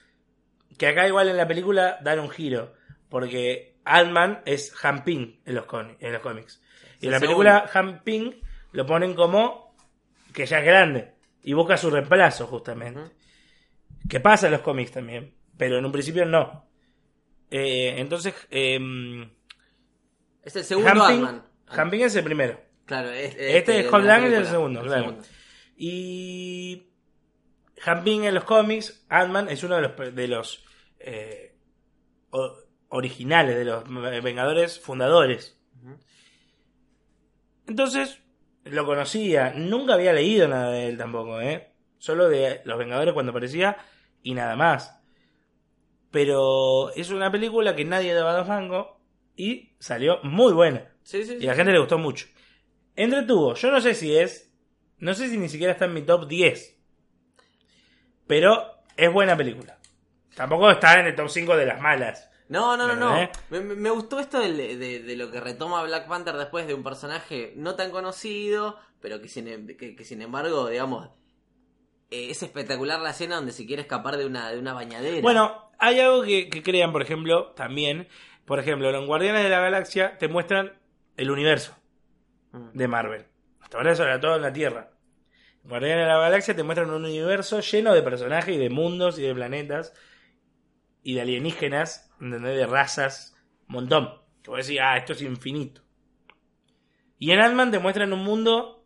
que acá igual en la película dan un giro. Porque Ant-Man es Han Ping en los, en los cómics. Y en la película Han Ping lo ponen como que ya es grande. Y busca su reemplazo, justamente. Que pasa en los cómics también, pero en un principio no. Eh, entonces, eh, Es el segundo Ant-Man. Es el primero. Claro, es- Este es Scott la Lang, el película, segundo, el claro. segundo. Y Hamping en los cómics, Ant-Man es uno de los, de los eh, originales, de los Vengadores fundadores. Entonces, lo conocía, nunca había leído nada de él tampoco, ¿eh? Solo de los Vengadores cuando aparecía y nada más. Pero es una película que nadie daba dos mangos y salió muy buena. Sí, sí, Y a la gente le gustó mucho. Entretuvo, yo no sé si es, no sé si ni siquiera está en mi top 10. Pero es buena película. Tampoco está en el top 5 de las malas. No, no, no, no. ¿Verdad, eh? Me, gustó esto de, de lo que retoma Black Panther después de un personaje no tan conocido, pero que sin, que, que sin embargo, digamos, eh, es espectacular la escena donde se quiere escapar de una, de una bañadera. Bueno, hay algo que, que crean, por ejemplo, también. Por ejemplo, en Guardianes de la Galaxia te muestran el universo Mm. de Marvel. Hasta ahora eso era todo en la Tierra. En Guardianes de la Galaxia te muestran un universo lleno de personajes y de mundos y de planetas y de alienígenas, ¿entendés? De razas, un montón. Que vos decís, ah, esto es infinito. Y en Ant-Man te muestran un mundo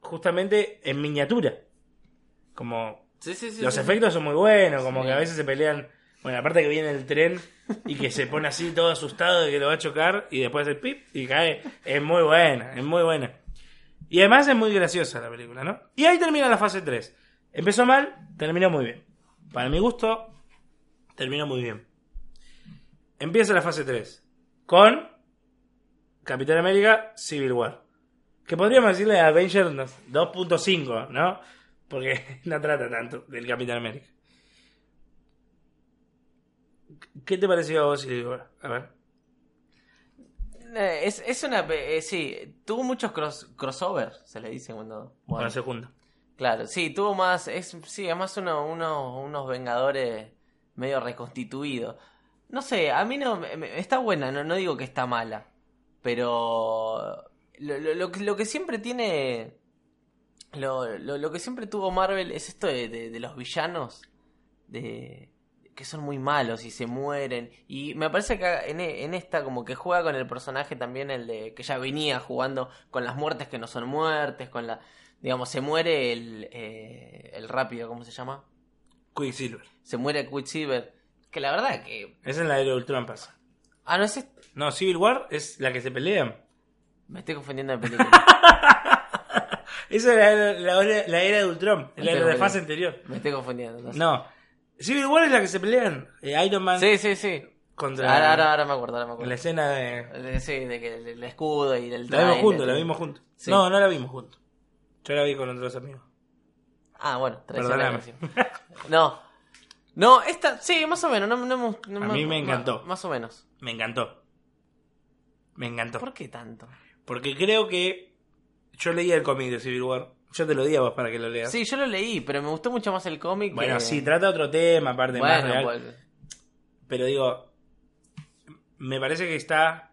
justamente en miniatura. Como Sí, sí, sí, los efectos son muy buenos, como que a veces se pelean. Bueno, aparte que viene el tren y que se pone así todo asustado de que lo va a chocar y después el pip y cae. Es muy buena, es muy buena. Y además es muy graciosa la película, ¿no? Y ahí termina la fase 3. Empezó mal, terminó muy bien. Para mi gusto, terminó muy bien. Empieza la fase 3 con Capitán América Civil War. Que podríamos decirle Avengers 2.5, ¿no? Porque no trata tanto del Capitán América. ¿Qué te pareció a vos War? A ver. Eh, Es, es una. eh, sí, tuvo muchos cross, crossover, se le dice cuando. Bueno, Bueno, claro, sí, tuvo más. Es, sí, además uno, uno- unos Vengadores medio reconstituidos. No sé, a mí no. me- me- está buena, no, no digo que está mala. Pero. Lo, lo- lo que- lo que siempre tiene. Lo, lo- lo que siempre tuvo Marvel es esto de, de- de los villanos. De, que son muy malos y se mueren. Y me parece que en, e- en esta como que juega con el personaje también el de que ya venía jugando con las muertes que no son muertes, con la... Digamos, se muere el, eh, el rápido, ¿cómo se llama? Quicksilver. Se muere Quicksilver. Que la verdad que... Esa es la era de Ultron pasa. Ah, no es... este- No, Civil War es la que se pelean. Me estoy confundiendo de película. Esa es la, era- la era- la era de Ultron. La era de fase anterior. Me estoy confundiendo. no sé. No. Civil War es la que se pelean. eh, Iron Man Sí, sí, sí. contra Ahora, ahora, ahora me acuerdo, ahora me en acuerdo. la escena de... De- Sí, de que el, el escudo y el La vimos juntos, la vimos juntos. Sí. No, no la vimos juntos. Yo la vi con otros amigos. Ah, bueno, Perdóname. traicionero, sí. No. No, esta, sí, más o menos. No, no me- no A mí me encantó. Más, o menos. Me encantó. Me encantó. ¿Por qué tanto? Porque creo que yo leía el cómic de Civil War. Yo te lo di a vos para que lo leas. Sí, yo lo leí, pero me gustó mucho más el cómic. Bueno, que- sí, trata otro tema, aparte más real. pues, Pero digo, me parece que está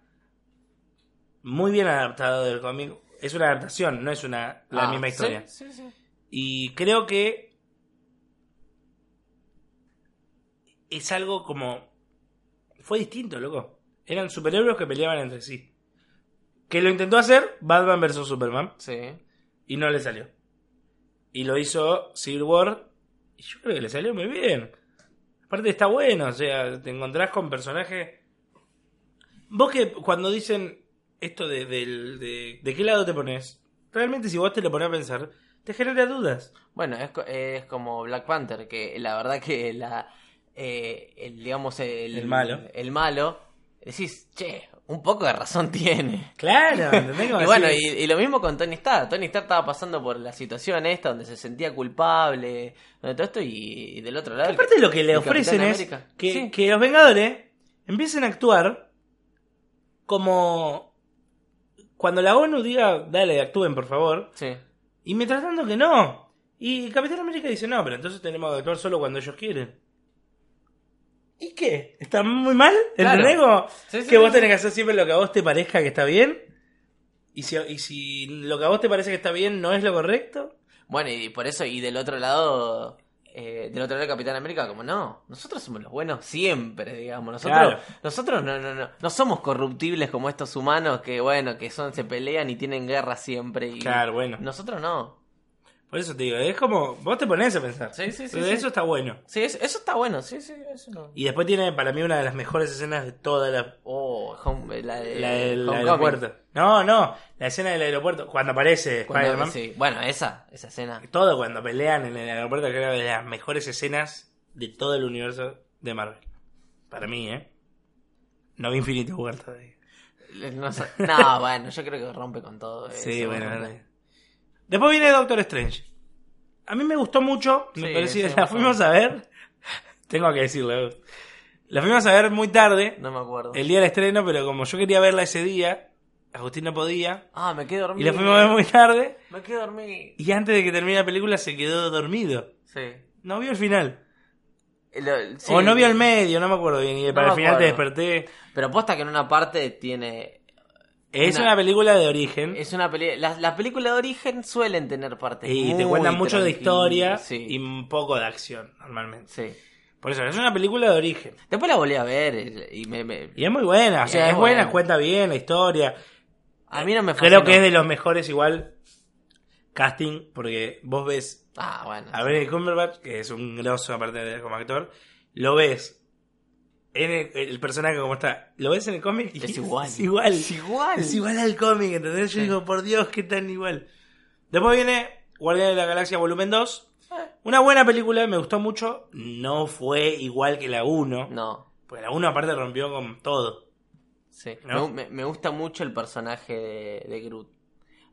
muy bien adaptado del cómic. Es una adaptación, no es una la ah, misma sí, historia. Sí, sí. Y creo que es algo como... Fue distinto, loco. Eran superhéroes que peleaban entre sí. Que lo intentó hacer Batman vs. Superman Sí. Y no le salió. Y lo hizo Civil War y yo creo que le salió muy bien. Aparte está bueno, o sea, te encontrás con personajes... Vos que cuando dicen esto de, del- de, de qué lado te pones, realmente si vos te lo pones a pensar, te genera dudas. Bueno, es, es como Black Panther, que la verdad que la. eh, el, digamos, el, El malo. El malo. Decís, che, un poco de razón tiene. Claro, Y bueno, y, y lo mismo con Tony Stark. Tony Stark estaba pasando por la situación esta donde se sentía culpable, donde todo esto, y, y del otro lado. Aparte lo que le ofrecen es que, Sí. que los Vengadores empiecen a actuar como cuando la ONU diga, dale, actúen por favor, Sí. y mientras tanto que no. Y Capitán América dice, no, pero entonces tenemos que actuar solo cuando ellos quieren. ¿Y qué? ¿Está muy mal? Claro. ¿Entendés? Sí, sí, que vos tenés que hacer siempre lo que a vos te parezca que está bien. Y si, y si lo que a vos te parece que está bien no es lo correcto. Bueno, y por eso, y del otro lado, eh, del otro lado de Capitán América, como no, nosotros somos los buenos siempre, digamos. Nosotros, Claro. nosotros no, no, no, no somos corruptibles como estos humanos que, bueno, que son, se pelean y tienen guerra siempre. Y Claro, bueno. Nosotros no. Por eso te digo, es como, vos te pones a pensar. Sí, sí, sí, Pero sí. Eso está bueno. Sí, eso, eso está bueno, sí, sí, eso no. Y después tiene para mí una de las mejores escenas de toda la, Oh, home- la, de la del aeropuerto. No, no, la escena del aeropuerto, cuando aparece Spider-Man. sí. Bueno, esa, esa escena. Todo cuando pelean en el aeropuerto, creo que es de las mejores escenas de todo el universo de Marvel. Para mí, ¿eh? No vi Infinity War todavía. No, no, bueno, yo creo que rompe con todo. Sí, bueno, verdad. Después viene Doctor Strange. A mí me gustó mucho, me Sí, pareció, la fuimos a ver. Tengo que decirlo. La fuimos a ver muy tarde, No me acuerdo. el día del estreno, pero como yo quería verla ese día, Agustín no podía. Ah, me quedé Y dormido. la fuimos a ver muy tarde. Me quedé dormido. Y antes de que termine la película se quedó dormido. Sí. No vio el final. Sí. o no vio el medio, no me acuerdo bien. Y para el final te desperté. Pero posta que en una parte tiene. Es Una- una, película de origen. Es una peli... Las, las películas de origen suelen tener partes. y te cuentan mucho de historia Sí. y un poco de acción, normalmente. sí. Por eso, es una película de origen. Después la volví a ver eh, y me. me- Y es muy buena, o sea, Es es buena, buena. cuenta bien la historia. A mí no me Creo fascinó. que es de los mejores igual casting, porque vos ves Ah, bueno. a Benedict Cumberbatch, que es un grosso aparte de como actor, lo ves en el, el personaje como está, lo ves en el cómic y Es igual. Es igual. Es igual. Es igual al cómic, ¿entendés? Yo Sí. digo, por Dios, qué tan igual. Después viene Guardián de la Galaxia Volumen 2. Eh. Una buena película, me gustó mucho. No fue igual que la 1. No. Porque la 1 aparte rompió con todo. Sí. ¿No? Me, gusta mucho el personaje de, de Groot.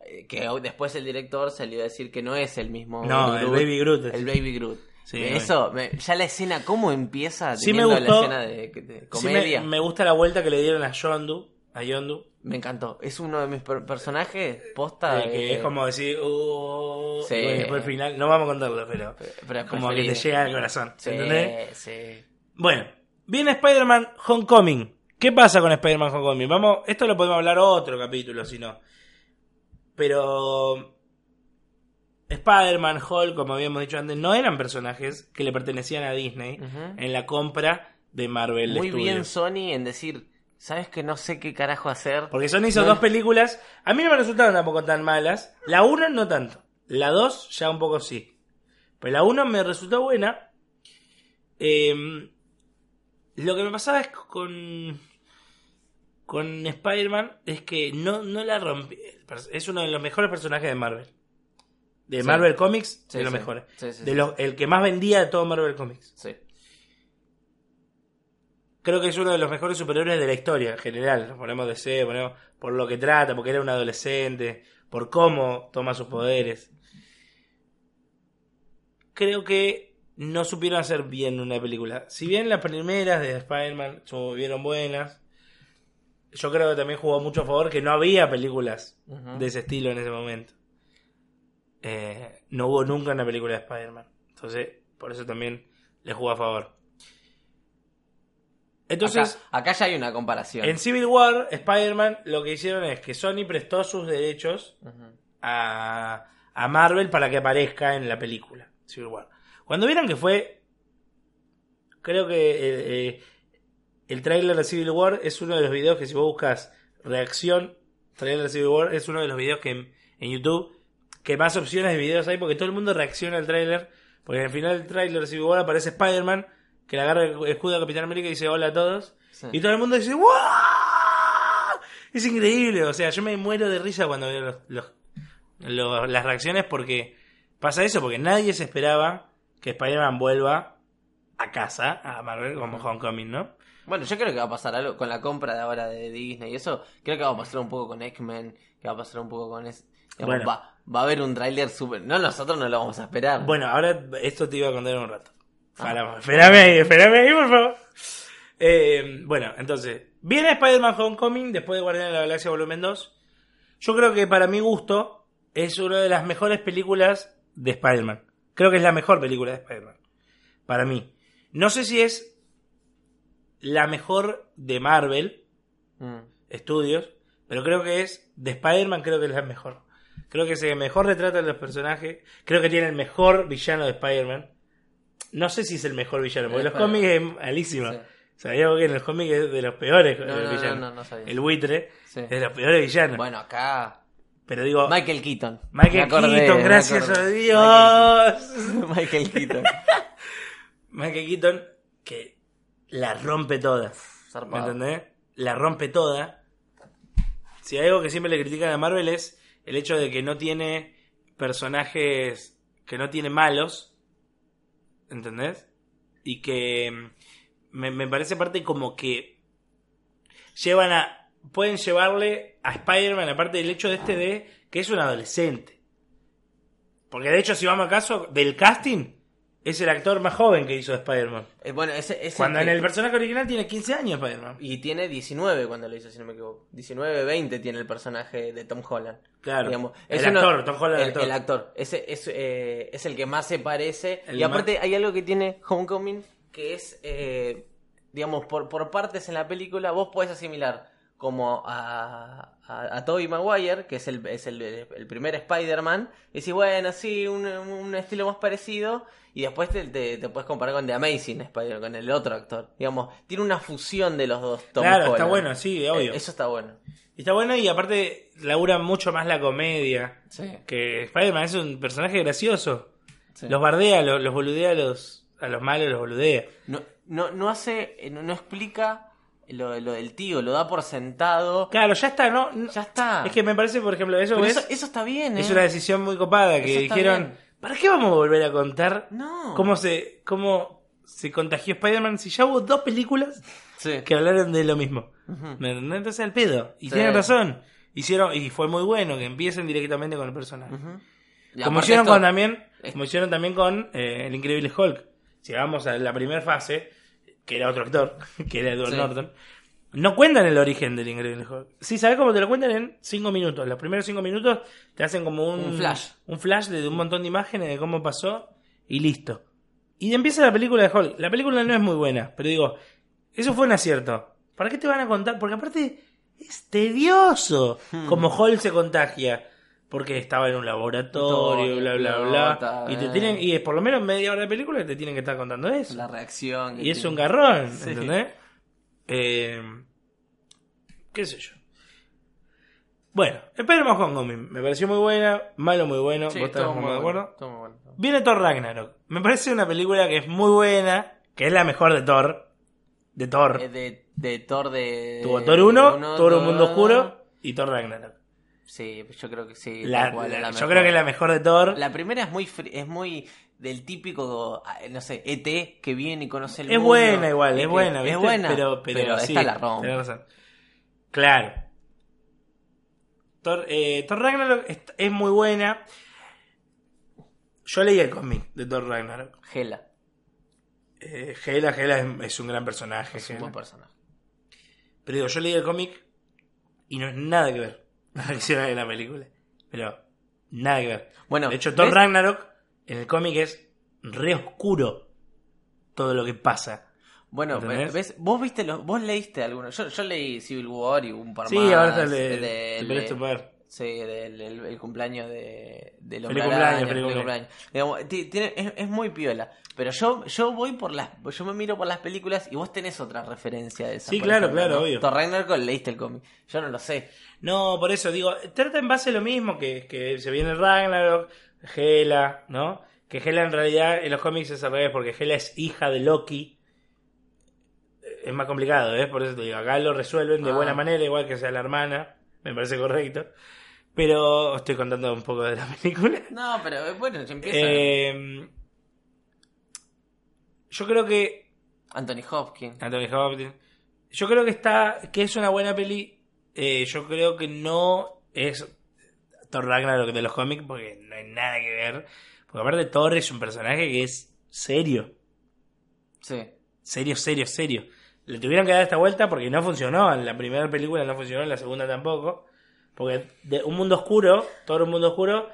Eh, Que después el director salió a decir que no es el mismo. No, el Baby Groot. El Baby Groot. Sí, Me-. Eso, me- ya la escena, cómo empieza Sí me gustó. la escena de, comedia. me, me, me gusta la vuelta que le dieron a Yondu. A Yondu. encantó. Es uno de mis per- personajes posta. de que eh, es como decir, uh, Sí. después al final, no vamos a contarlo, pero pero es como que te llega al corazón. Sí, ¿Entendés? sí. Bueno, viene Spider-Man Homecoming. ¿Qué pasa con Spider-Man Homecoming? Vamos, esto lo podemos hablar otro capítulo, si no. Pero Spider-Man, Hulk, como habíamos dicho antes, no eran personajes que le pertenecían a Disney en la compra de Marvel Muy Studios. bien Sony en decir, ¿sabes que no sé qué carajo hacer? Porque Sony hizo No. dos películas. A mí no me resultaron tampoco tan malas. La 1 no tanto. La 2 ya un poco sí. Pero la 1 me resultó buena. Eh, lo que me pasaba es con. Con Spider-Man es que no, no la rompí. Es uno de los mejores personajes de Marvel. De. Marvel Comics, de los mejores. Sí, de los- el que más vendía de todo Marvel Comics. Sí. Creo que es uno de los mejores superhéroes de la historia en general. Ponemos DC, ponemos por lo que trata, porque era un adolescente, por cómo toma sus poderes. Creo que no supieron hacer bien una película. Si bien las primeras de Spider-Man estuvieron buenas, yo creo que también jugó mucho a favor que no había películas de ese estilo en ese momento. Eh, no hubo nunca una película de Spider-Man. Entonces, por eso también le jugó a favor. Entonces, acá, acá ya hay una comparación. en Civil War, Spider-Man lo que hicieron es que Sony prestó sus derechos a, a Marvel para que aparezca en la película Civil War. Cuando vieron que fue, creo que eh, eh, el tráiler de Civil War es uno de los videos que si vos buscas reacción, tráiler de Civil War es uno de los videos que en, en YouTube que más opciones de videos hay porque todo el mundo reacciona al tráiler, porque al final del tráiler Civil War aparece Spider-Man que le agarra el escudo a Capitán América y dice hola a todos. Sí. Y todo el mundo dice ¡Wow! Es increíble, o sea, yo me muero de risa cuando veo los- los- los- las reacciones porque pasa eso, porque nadie se esperaba que Spider-Man vuelva a casa, a Marvel, como Homecoming, ¿no? Bueno, yo creo que va a pasar algo con la compra de ahora de Disney y eso. Creo que va a pasar un poco con X-Men, que va a pasar un poco con... Es, digamos, Bueno. va, va a haber un tráiler súper... No, nosotros no lo vamos a esperar. Bueno, ahora esto te iba a contar en un rato. Ah. Espérame ahí, espérame ahí, por favor. Eh, bueno, entonces, viene Spider-Man Homecoming después de Guardianes de la Galaxia Volumen 2. Yo creo que para mi gusto es una de las mejores películas de Spider-Man. Creo que es la mejor película de Spider-Man. Para mí. No sé si es la mejor de Marvel Mm. Studios, pero creo que es de Spider-Man, creo que es la mejor. Creo que es el mejor retrata a los personajes. Creo que tiene el mejor villano de Spider-Man. No sé si es el mejor villano, porque El los cómics es malísimo. Sí. Sabía que en los cómics es de los peores No, eh, no, no, villanos. no, no sabía. El buitre Sí. es de los peores villanos. Bueno, acá. Pero digo, Michael Keaton. Michael acordé, Keaton, gracias a Dios. Michael Keaton. Michael Keaton, que la rompe toda. ¿Me entendés? La rompe toda. Si hay algo que siempre le critican a Marvel es el hecho de que no tiene personajes, que no tiene malos. ¿Entendés? Y que mm, me, parece parte como que llevan a... Pueden llevarle a Spider-Man, aparte del hecho de este de que es un adolescente. Porque de hecho, si vamos a caso del casting, es el actor más joven que hizo de Spider-Man. Eh, bueno, ese, ese Cuando en el personaje original tiene 15 años Spider-Man. Y tiene 19 cuando lo hizo, si no me equivoco. 19, 20 tiene el personaje de Tom Holland. Claro. Digamos, el uno- actor, Tom Holland, el el, actor. el actor. Ese es, eh, es el que más se parece. El y aparte más- hay algo que tiene Homecoming que es, eh, digamos, por, por partes en la película vos podés asimilar como a, a, a Tobey Maguire, que es el, es el, el primer Spider-Man, y decís, bueno, sí, un, un estilo más parecido, y después te, te, te puedes comparar con The Amazing Spider-Man, con el otro actor. Digamos, tiene una fusión de los dos. Tom Claro, está bueno, sí, obvio. Eh, Eso está bueno. Y está bueno y aparte labura mucho más la comedia. Sí. Que Spider-Man es un personaje gracioso. sí. Los bardea, los, los boludea a los, a los malos, los boludea. No, no, no hace, eh, no, no explica lo, lo del tío, lo da por sentado. Claro, ya está, ¿no? Ya está. Es que me parece, por ejemplo, eso, está bien, ¿eh? es una decisión muy copada que dijeron, bien. ¿Para qué vamos a volver a contar No. cómo se cómo se contagió Spider-Man si ya hubo dos películas Sí. que hablaron de lo mismo? ¿Me entendés? Entonces al pedo. Y Sí. tienen razón. Hicieron, y fue muy bueno que empiecen directamente con el personaje. Y Como hicieron, esto- con, también, es- como hicieron también con eh, El Increíble Hulk. Si vamos a la primera fase, que era otro actor, que era Edward Sí. Norton, no cuentan el origen del Hulk. Sí, ¿sabes cómo te lo cuentan? En cinco minutos. Los primeros cinco minutos te hacen como un, Un flash. Un flash de un montón de imágenes de cómo pasó y listo. Y empieza la película de Hulk. La película no es muy buena, pero digo, eso fue un acierto. ¿Para qué te van a contar? Porque aparte es tedioso Hmm. como Hulk se contagia. Porque estaba en un laboratorio, bla, bla, bla. Y te tienen, y es por lo menos media hora de película que te tienen que estar contando eso. La reacción. que Y es un garrón, Sí. Eh, ¿Qué sé yo? Bueno, Spider-Man Homecoming me pareció muy buena, malo muy bueno, Sí, ¿vos estás muy de acuerdo? todo muy bueno, todo. Viene Thor Ragnarok. Me parece una película que es muy buena, que es la mejor de Thor. De Thor. Eh, de, de Thor de... Tuvo Thor 1, uno, Thor Un Mundo Oscuro y Thor Ragnarok. Sí, yo creo que sí. La- la- la yo creo que es la mejor de Thor. La primera es muy fri- es muy del típico, ah, no sé, ET que viene y conoce el Es mundo. buena igual, es buena, Es ¿viste? buena, pero, pero, sí, esta la rompe. razón. Claro. Thor, eh, Thor Ragnarok es, es muy buena. Yo leí el cómic de Thor Ragnarok. Hela, Eh, Hela, Hela es, es un gran personaje. es un Hela. buen personaje. Pero digo, yo leí el cómic y no es nada que ver a lo que hicieron en la película. Pero nada que ver. Bueno, de hecho, Thor ¿ves? Ragnarok en el cómic es re oscuro todo lo que pasa. Bueno, ¿Entendés? ¿ves? vos viste los, vos leíste algunos. Yo, yo leí Civil War y un par Sí, más. ahora el de, de. Sí, del el, el cumpleaños de, del Feliz Hombre cumpleaños, feliz feliz cumpleaños. Digamos, tiene- es, es muy piola. Pero yo, yo voy por las, yo me miro por las películas y vos tenés otra referencia de esa. Sí, claro, claro, obvio. Thor Ragnarok leíste el cómic. Yo no lo sé. No, por eso digo, trata en base a lo mismo, que, que se viene Ragnarok, Hela, ¿no? Que Hela en realidad en los cómics es al revés, porque Hela es hija de Loki. Es más complicado, ¿eh? Por eso te digo, acá lo resuelven de Ah. buena manera, igual que sea la hermana, me parece correcto. Pero estoy contando un poco de la película. No, pero eh, bueno, se empieza. Eh, yo creo que Anthony Hopkins. Anthony Hopkins. Yo creo que está, que es una buena peli. Eh, yo creo que no es Thor Ragnarok de los cómics porque no hay nada que ver. Porque aparte Thor es un personaje que es serio, Sí. serio, serio, serio. Le tuvieron que dar esta vuelta porque no funcionó. En la primera película no funcionó, en la segunda tampoco. Porque de Un Mundo Oscuro, Thor Un Mundo Oscuro,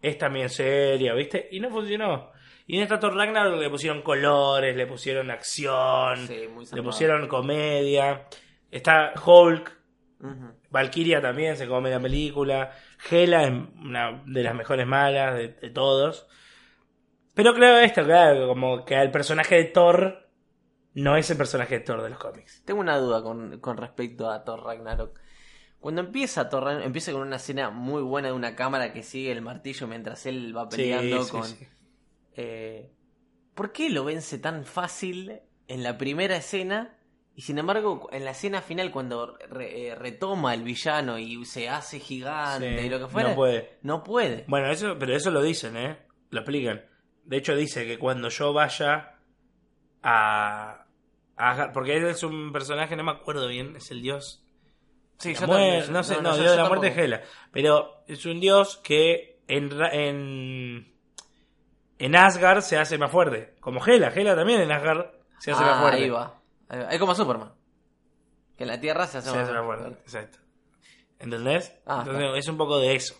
es también serio, ¿viste? Y no funcionó. Y en esta Thor Ragnarok le pusieron colores, le pusieron acción, Sí, le pusieron comedia. Está Hulk, Ujú. Valkyria también se come la película. Hela es una de las mejores malas de, de todos. Pero claro, esto, claro, como que el personaje de Thor no es el personaje de Thor de los cómics. Tengo una duda con, con respecto a Thor Ragnarok. Cuando empieza Thor Ragnarok, empieza con una escena muy buena de una cámara que sigue el martillo mientras él va peleando sí, con... sí. Eh, ¿Por qué lo vence tan fácil en la primera escena? Y sin embargo, en la escena final, cuando re- eh, retoma el villano y se hace gigante Sí, y lo que fuera, no puede. No puede. Bueno, eso, pero eso lo dicen, ¿eh? Lo explican. De hecho, dice que cuando yo vaya a. a porque él es un personaje, no me acuerdo bien, es el dios. Sí, yo muerte- también- no sé, no, yo- dios de la muerte es. Hela. Pero es un dios que en, en. En Asgard se hace más fuerte. Como Hela. Hela también en Asgard se hace más Ah, fuerte. ahí va. Es como Superman. Que en la Tierra se hace Se hace fuerte, exacto. ¿Entendés? Ah, Entonces está. es un poco de eso.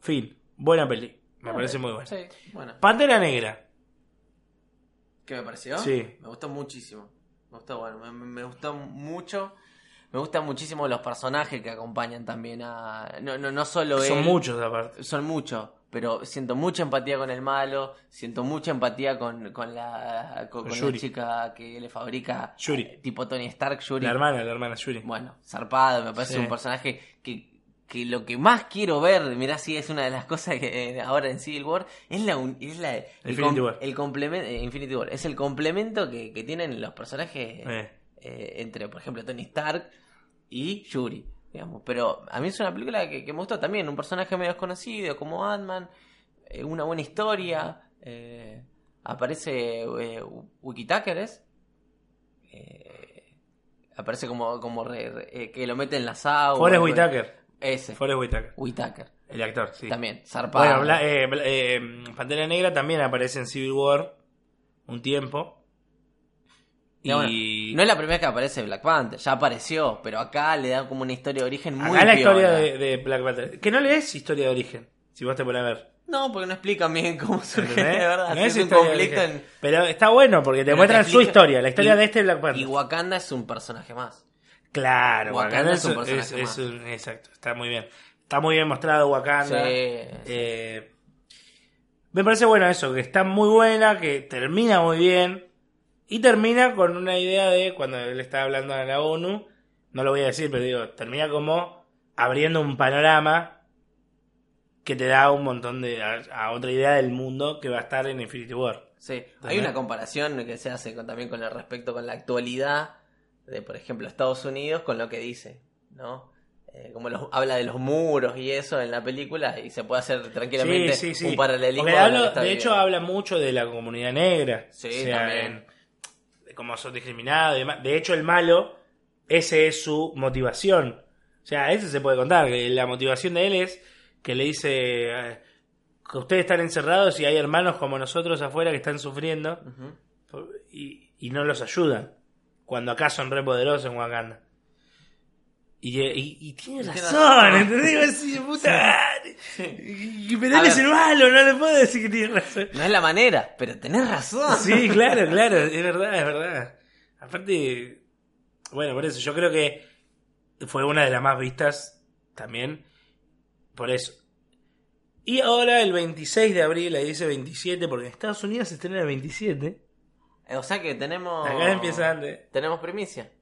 Fin. Buena peli. Me Ah, parece muy buena. Sí. Pantera Negra. ¿Qué me pareció? Sí. Me gustó muchísimo. Me gustó, bueno, me, me gustó mucho. Me gustan muchísimo los personajes que acompañan también a. No, no, no solo Son él. muchos aparte. Son muchos. Pero siento mucha empatía con el malo. Siento mucha empatía con, con la con, Con con Yuri. la chica que le fabrica. Yuri. eh, tipo Tony Stark, Yuri. La hermana, la hermana Yuri. Bueno, zarpado, me parece Sí. un personaje que, que lo que más quiero ver, mirá si es una de las cosas que eh, ahora en Civil War, es la, un- es la el, Infinity War. el complemento, Infinity War, es el complemento que, que tienen los personajes Eh. eh, entre, por ejemplo, Tony Stark y Yuri, digamos. Pero a mí es una película que, que me gustó también, un personaje medio desconocido como Ant-Man, eh, una buena historia, eh, aparece eh, Wikitaker, ¿es? Eh, aparece como, como re- re- que lo mete en las aguas. Forrest Whitaker. Ese, Forrest Whitaker. Whitaker. El actor, sí. También, zarpado. Bueno, Pantera Negra también aparece en Civil War un tiempo. Bueno, Y no es la primera vez que aparece Black Panther, ya apareció, pero acá le dan como una historia de origen muy acá la piola. historia de, de Black Panther. Que no le es historia de origen, si vos te pones a ver. No, porque no explican bien cómo surge, de verdad. No es es un conflicto en... Pero está bueno porque te Pero muestran te su historia, la historia y- de este Black Panther. Y Wakanda es un personaje más. Claro, Wakanda Wakanda, es un personaje es- más. es un- exacto, está muy bien. Está muy bien mostrado Wakanda. Sí. Eh, me parece bueno eso, que está muy buena, que termina muy bien. Y termina con una idea de, cuando él está hablando a la ONU, no lo voy a decir, pero digo, termina como abriendo un panorama que te da un montón de. a, a otra idea del mundo que va a estar en Infinity War. Sí, hay una comparación que se hace con, también con el respecto con la actualidad de, por ejemplo, Estados Unidos con lo que dice, ¿no? Eh, como los, habla de los muros y eso en la película y se puede hacer tranquilamente Sí, sí, sí. un paralelismo. Hablo- de hecho, habla mucho de la comunidad negra. Sí, o sea, también. en- de cómo son discriminados y demás. De hecho, el malo, ese es su motivación. O sea, eso se puede contar. La motivación de él es que le dice eh, que ustedes están encerrados y hay hermanos como nosotros afuera que están sufriendo y, y no los ayudan. Cuando acá son re poderosos en Wakanda. Y, y, y tiene razón. ¿entendés? Digo puta madre. Y, el malo, no le puedo decir que tiene razón. No es la manera, pero tenés razón. Sí, claro, claro, es verdad, es verdad. Aparte, bueno, por eso, yo creo que fue una de las más vistas también por eso. Y ahora el 26 de abril, ahí dice 27, porque en Estados Unidos se estrena el 27. Eh, O sea que tenemos. Acá empieza antes. Tenemos primicia.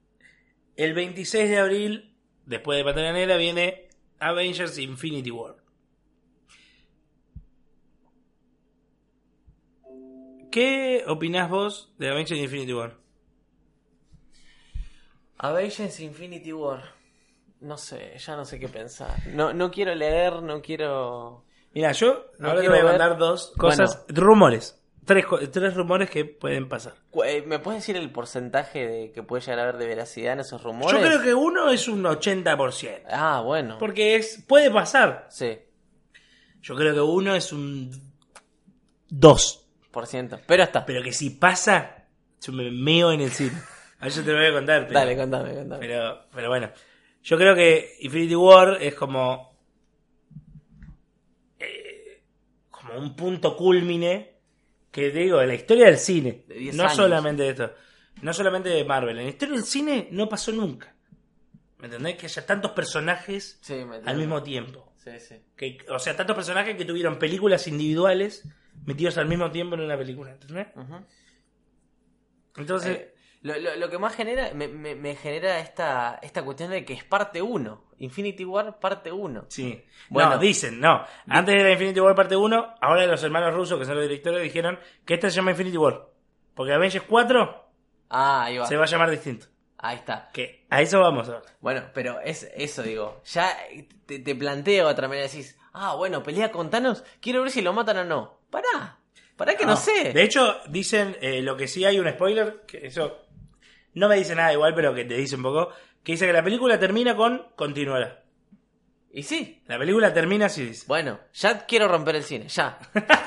El 26 de abril, después de Pantera Negra, viene Avengers Infinity War. ¿Qué opinás vos de Avengers Infinity War? Avengers Infinity War. No sé, ya no sé qué pensar. No, no quiero leer, no quiero. Mira, yo No ahora te voy a ver- mandar dos cosas, rumores. Tres, tres rumores que pueden pasar. Eh, ¿Me puedes decir el porcentaje de que puede llegar a haber de veracidad en esos rumores? Yo creo que uno es un 80%. Ah, bueno. Porque es puede pasar. Sí, Yo creo que uno es un 2. por ciento. Pero está. Pero que si pasa, yo me meo en el cine. A yo te lo voy a contar. Pero, Dale, contame, contame. pero, pero bueno. Yo creo que Infinity War es como. eh, como un punto culmine. Que digo, en la historia del cine. De 10 No años. solamente de esto. No solamente de Marvel. En la historia del cine no pasó nunca. ¿Me entendés? Que haya tantos personajes Sí, al mismo tiempo. Sí, sí. Que, o sea, tantos personajes que tuvieron películas individuales metidos al mismo tiempo en una película, ¿entendés? Entonces, Eh, lo, lo- lo que más genera, me, me- me genera esta, esta cuestión de que es parte 1. Infinity War parte 1. sí. bueno. no, dicen, no. Antes era Infinity War parte 1, ahora los hermanos rusos, que son los directores, dijeron que esta se llama Infinity War. Porque Avengers 4 Ah, ahí va. se va a llamar distinto. Ahí está. Que a eso vamos ahora. Bueno, pero es eso, digo. Ya te, te planteo de otra manera. Decís, ah, bueno, pelea con Thanos. Quiero ver si lo matan o no. Pará. Pará que no, sé. De hecho, dicen eh, lo que sí hay un spoiler, que eso no me dice nada igual, pero que te dice un poco, que dice que la película termina con continuará. Y sí. La película termina así dice. Bueno, ya quiero romper el cine. Ya.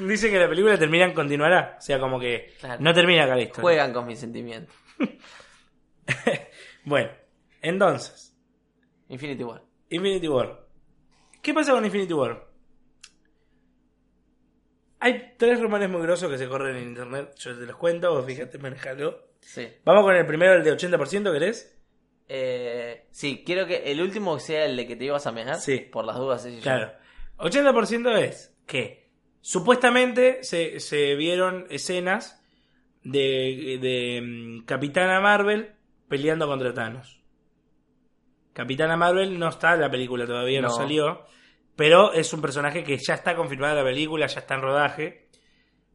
Dice que la película termina en continuará. O sea, como que Claro. no termina acá la historia. Juegan con mis sentimientos. Bueno, entonces, Infinity War. Infinity War. ¿Qué pasa con Infinity War? Hay tres rumores muy grosos que se corren en internet. Yo te los cuento, vos fíjate, manejalo. Sí. Vamos con el primero, el de 80%, ¿querés? Eh, sí, quiero que el último sea el de que te ibas a mejar. Sí. Por las dudas. yo. Claro. 80% es que supuestamente se, se vieron escenas de, de mm, Capitana Marvel peleando contra Thanos. Capitana Marvel no está en la película todavía, no, No. salió. Pero es un personaje que ya está confirmada en la película, ya está en rodaje.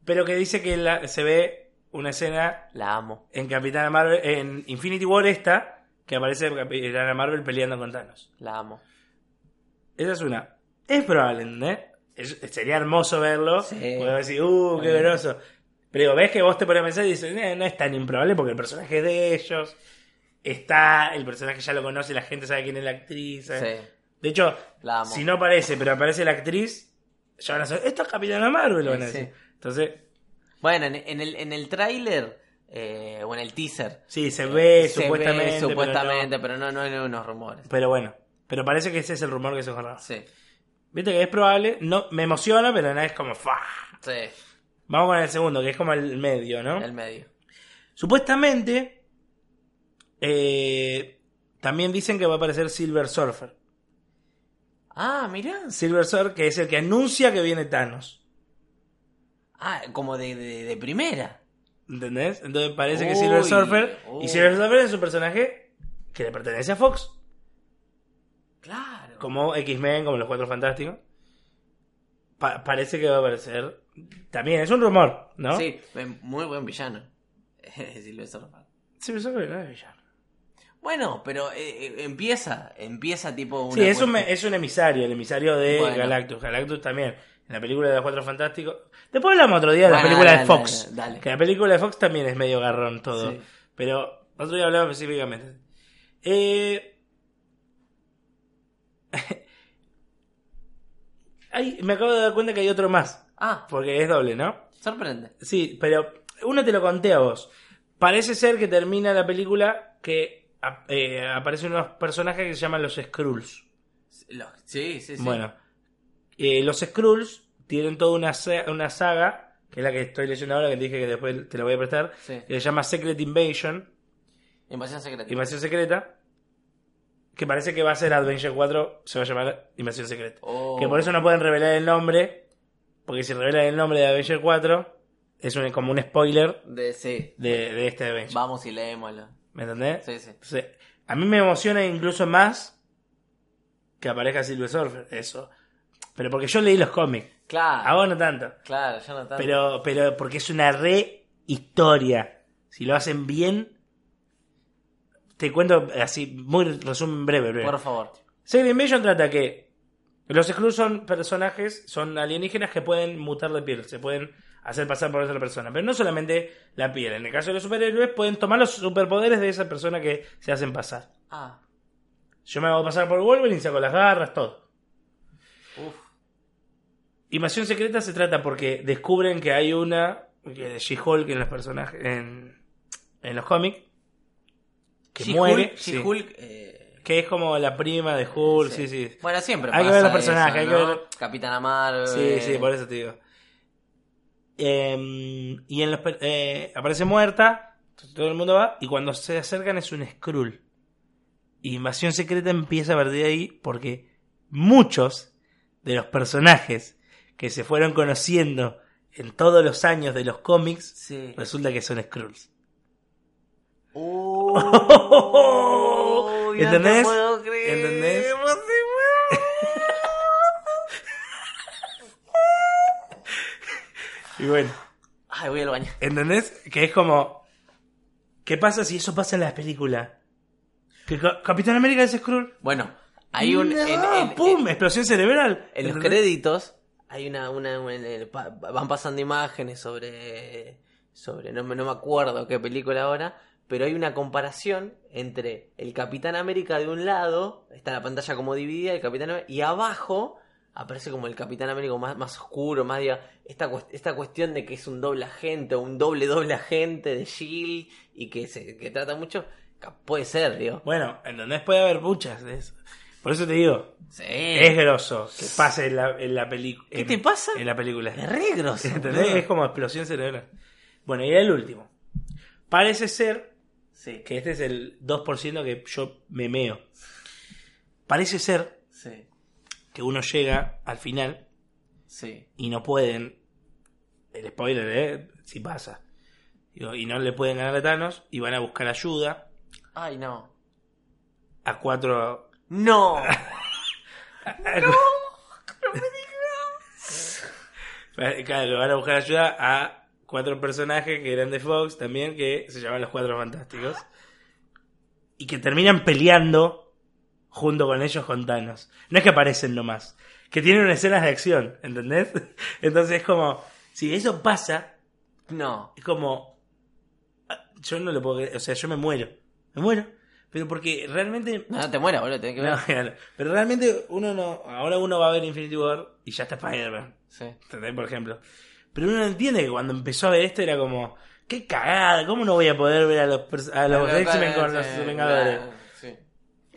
Pero que dice que la- se ve una escena La amo. en Capitana Marvel, en Infinity War esta, que aparece Capitana Marvel peleando con Thanos. La amo. Esa es una. Es probable, ¿entendés? Es- sería hermoso verlo. Sí. Porque decir, uh, qué groso. Pero digo, ves que vos te pones a pensar y dices, "Eh, no es tan improbable porque el personaje es de ellos. Está, el personaje ya lo conoce, la gente sabe quién es la actriz. ¿sabes? Sí. De hecho, La amo. si no aparece, pero aparece la actriz, ya van a saber, esto es Capitana Marvel, lo van a Sí. decir. Entonces, Bueno, en, en el, en el tráiler eh, o en el teaser. sí, se ve se supuestamente. ve pero supuestamente, no. pero no, no hay unos rumores. Pero bueno, pero parece que ese es el rumor que se corra. Sí. Viste que es probable, no me emociona, pero nada es como, ¡fa! Sí. Vamos con el segundo, que es como el medio, ¿no? El medio. Supuestamente, eh, también dicen que va a aparecer Silver Surfer. Ah, mirá. Silver Surfer, que es el que anuncia que viene Thanos. Ah, como de, de, de primera. ¿Entendés? Entonces parece que Silver Surfer. Y Silver Surfer es un personaje que le pertenece a Fox. Claro. Como X-Men, como los Cuatro Fantásticos. Pa- parece que va a aparecer. También es un rumor, ¿no? Sí, muy buen villano. Silver Surfer. Silver Surfer no es villano. Bueno, pero eh, eh, empieza, empieza tipo una Sí, es un, es un emisario, el emisario de Bueno. Galactus. Galactus también, en la película de los Cuatro Fantásticos. Después hablamos otro día de la película dale, de Fox. dale, dale. Que la película de Fox también es medio garrón todo. Sí. Pero otro día hablamos específicamente. Eh... Ay, me acabo de dar cuenta que hay otro más. Ah, Porque es doble, ¿no? sorprende. Sí, pero uno te lo conté a vos. Parece ser que termina la película que eh, aparecen unos personajes que se llaman los Skrulls. Lo- sí, sí, sí. Bueno, eh, los Skrulls tienen toda una, una saga, que es la que estoy leyendo ahora, que te dije que después te la voy a prestar, Sí. que se llama Secret Invasion, Invasión secreta. Invasión Secreta, que parece que va a ser Adventure 4, se va a llamar Invasión Secreta. Oh. Que por eso no pueden revelar el nombre, porque si revelan el nombre de Adventure 4, es un- como un spoiler De, sí. de, de este Adventure. Vamos y leémoslo. ¿Me entendés? Sí, sí. Entonces, a mí me emociona incluso más que aparezca Silver Surfer, eso. Pero porque yo leí los cómics. Claro. A vos no tanto. Claro, yo no tanto. Pero, pero porque es una re historia. Si lo hacen bien. Te cuento así, muy resumen breve, breve. Por favor. Secret Invasion trata que los Skrulls son personajes, son alienígenas que pueden mutar de piel, se pueden hacer pasar por otra persona. Pero no solamente la piel, en el caso de los superhéroes pueden tomar los superpoderes de esa persona que se hacen pasar. Ah. Yo me hago pasar por Wolverine, saco las garras, todo. Uf. Invasión secreta se trata porque descubren que hay una de She-Hulk en los personajes en, en los cómics que She-Hulk- muere, sí. She-Hulk, eh, que es como la prima de Hulk, sí, sí. Bueno, siempre Hay que ver los personajes, eso, hay que ver- Capitana Marvel. Sí, sí, por eso te digo. Eh, y en los, eh, aparece muerta, todo el mundo va, y cuando se acercan es un Skrull. Y Invasión Secreta empieza a partir de ahí porque muchos de los personajes que se fueron conociendo en todos los años de los cómics, Sí. resulta que son Skrulls. Oh, no ¿Entendés? puedo creer. ¿Entendés? No te Y bueno, Ay, voy al baño. ¿entendés? Que es como... ¿Qué pasa si eso pasa en la película? Que Ca- Capitán América es Skrull. Bueno, hay un. No, en, en- ¡Pum! en- explosión cerebral. en los ¿Entendés? créditos hay una. una, pa- van pasando imágenes sobre. sobre no, me- no me acuerdo qué película ahora. Pero hay una comparación entre el Capitán América de un lado, está la pantalla como dividida, el Capitán América, y abajo aparece como el Capitán América más, más oscuro, más diga, esta, esta cuestión de que es un doble agente o un doble doble agente de Shield y que se que trata mucho, puede ser, digo. Bueno, ¿entendés? Puede haber muchas de eso. Por eso te digo, Sí. es grosso que pase en la, en la película. ¿Qué te pasa? En la película. Es re grosso, ¿Entendés? Es como explosión cerebral. Bueno, y el último. Parece ser Sí, que este es el 2% que yo me meo. Parece ser que uno llega al final sí. y no pueden. El spoiler, ¿eh? Si pasa. Y no le pueden ganar a Thanos y van a buscar ayuda Ay, no. a cuatro. No. Claro, que van a buscar ayuda a cuatro personajes que eran de Fox también, que se llaman los Cuatro Fantásticos. Y que terminan peleando junto con ellos con Thanos. No es que aparecen nomás, que tienen escenas de acción, ¿entendés? Entonces es como, si eso pasa, No. es como, ah, yo no lo puedo creer, o sea, yo me muero, me muero. Pero porque realmente No, no te mueras, boludo, tenés que ver. no, claro. Pero realmente uno no. Ahora uno va a ver Infinity War y ya está Spider-Man. Sí. ¿Entendés? Por ejemplo. Pero uno entiende que cuando empezó a ver esto era como. ¡Qué cagada! ¿Cómo no voy a poder ver a los, a los X-Men con los Vengadores?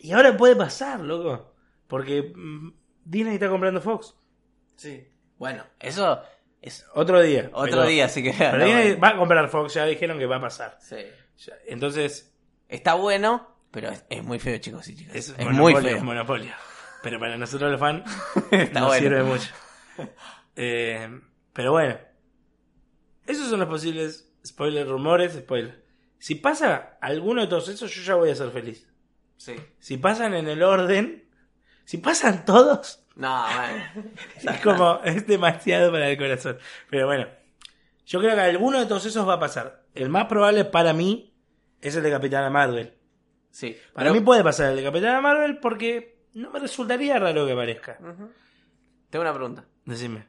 Y ahora puede pasar, loco. Porque mm, Disney está comprando Fox. Sí. Bueno, eso es Otro día. otro pero- día, así que. Pero no, Disney va a comprar Fox, ya dijeron que va a pasar. Sí. Entonces, Está bueno, pero es, es muy feo, chicos y chicas. es, Es, monopolio, muy feo. es monopolio. Pero para nosotros los fans Está no bueno. sirve mucho. Eh, pero bueno, esos son los posibles spoilers, rumores, spoilers. Si pasa alguno de todos esos, yo ya voy a ser feliz. Sí. Si pasan en el orden, si pasan todos, No, bueno. es como, es demasiado para el corazón. Pero bueno, yo creo que alguno de todos esos va a pasar. El más probable para mí es el de Capitana Marvel. Sí. Para pero- mí puede pasar el de Capitana Marvel porque no me resultaría raro que aparezca. Ujú. Tengo una pregunta. Decime.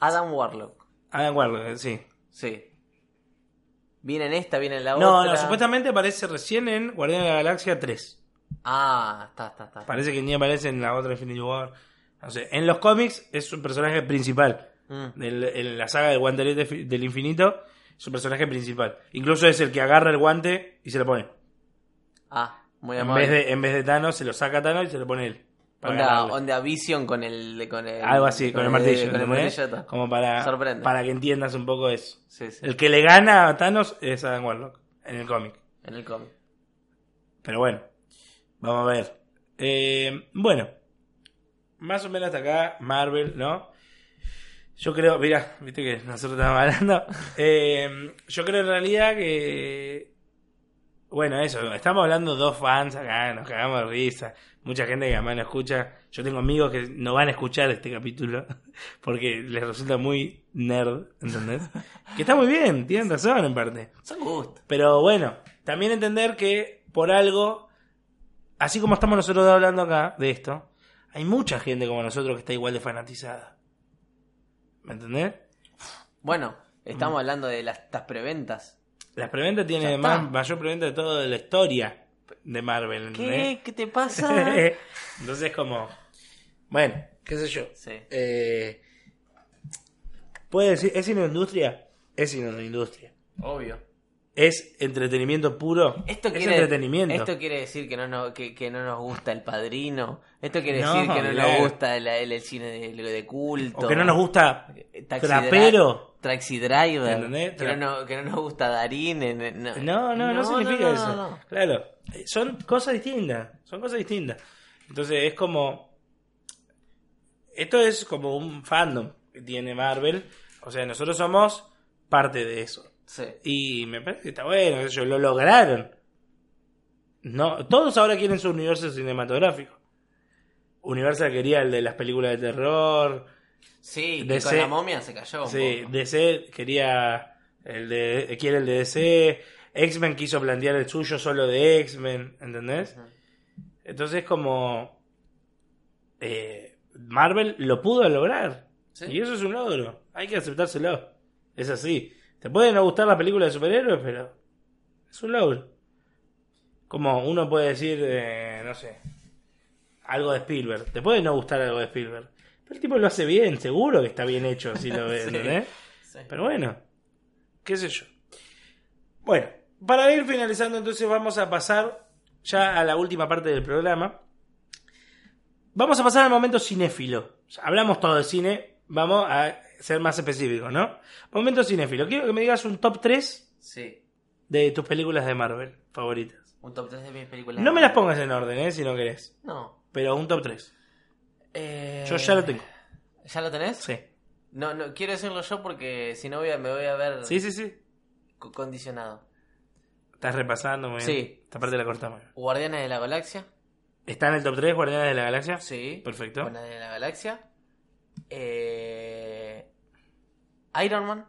Adam Warlock. Hagan guardia, sí. Sí. ¿Viene en esta? ¿Viene en la No, otra? no, supuestamente aparece recién en Guardián de la Galaxia 3. Ah, está, está, está. Parece que ni aparece en la otra Infinity War. No sé. En los cómics es un personaje principal. Mm. En la saga del guantelete del infinito es un personaje principal. Incluso es el que agarra el guante y se lo pone. Ah, muy En amable. vez, de, en vez de Thanos, se lo saca Thanos y se lo pone él. Onda, onda Vision con el, con el... Algo así, con, el martillo. Con el ¿entendés? martillo. Como para, Sorprende. para que entiendas un poco eso. Sí, sí. El que le gana a Thanos es Adam Warlock en el cómic. En el cómic. Pero bueno, vamos a ver. Eh, bueno, más o menos hasta acá, Marvel, ¿no? Yo creo, mira, viste que nosotros estamos hablando. Eh, yo creo en realidad que. Bueno, eso, estamos hablando dos fans acá, nos cagamos de risa. Mucha gente que además no escucha. Yo tengo amigos que no van a escuchar este capítulo porque les resulta muy nerd, ¿entendés? Que está muy bien, tienen razón en parte. Son gustos. Pero bueno, también entender que por algo, así como estamos nosotros hablando acá de esto, hay mucha gente como nosotros que está igual de fanatizada. ¿Me entendés? Bueno, estamos hablando de las, estas preventas. La preventa Ya tiene está. más, mayor preventa de todo de la historia de Marvel. ¿Qué? ¿Qué te pasa? Entonces como, bueno, qué sé yo. sí. Eh, ¿Puede decir, es una industria? Es una industria. Obvio. ¿Es entretenimiento puro? Esto es quiere, entretenimiento. esto quiere decir que no, nos, que, que no nos gusta el padrino. Esto quiere No, decir que no claro. nos gusta el, el- el cine de, de culto. O que no nos gusta Taxi Trapero. Taxi Driver. Que no, no- que no nos gusta Darín. No, No, no, no, significa no, eso. no, no. Claro, son cosas distintas, son cosas distintas. Entonces es como... Esto es como un fandom, que tiene Marvel. O sea, nosotros somos parte de eso. Sí. Y me parece que está bueno, yo, lo lograron. No, todos ahora quieren su universo cinematográfico. Universal quería el de las películas de terror. Sí, DC con la momia se cayó. un Sí, poco. DC quería el de quiere el de DC. X-Men quiso plantear el suyo solo de X-Men, ¿entendés? Entonces como eh, Marvel lo pudo lograr. Sí. Y eso es un logro. Hay que aceptárselo. Es así. Te puede no gustar la película de superhéroes, pero es un logro. Como uno puede decir, eh, no sé, algo de Spielberg. Te puede no gustar algo de Spielberg. Pero el tipo lo hace bien, seguro que está bien hecho si lo ves, Sí. Sí. Pero bueno, qué sé yo. Bueno, para ir finalizando entonces vamos a pasar ya a la última parte del programa. Vamos a pasar al momento cinéfilo. Hablamos todo de cine, vamos a ser más específicos, ¿no? Momento cinéfilo. Quiero que me digas un top 3 Sí. de tus películas de Marvel favoritas. Un top 3 de mis películas. No me las pongas en orden, ¿eh? Si no querés. No. Pero un top 3. Eh, Yo ya lo tengo. ¿Ya lo tenés? Sí. No, no, quiero decirlo yo porque si no voy a, me voy a ver Sí, sí, sí. co- condicionado. Estás repasando muy bien. Sí. Esta parte la cortamos. Guardianes de la Galaxia. ¿Está en el top 3 Guardianes de la Galaxia? Sí. Perfecto. Guardianes de la Galaxia. Eh, Iron Man.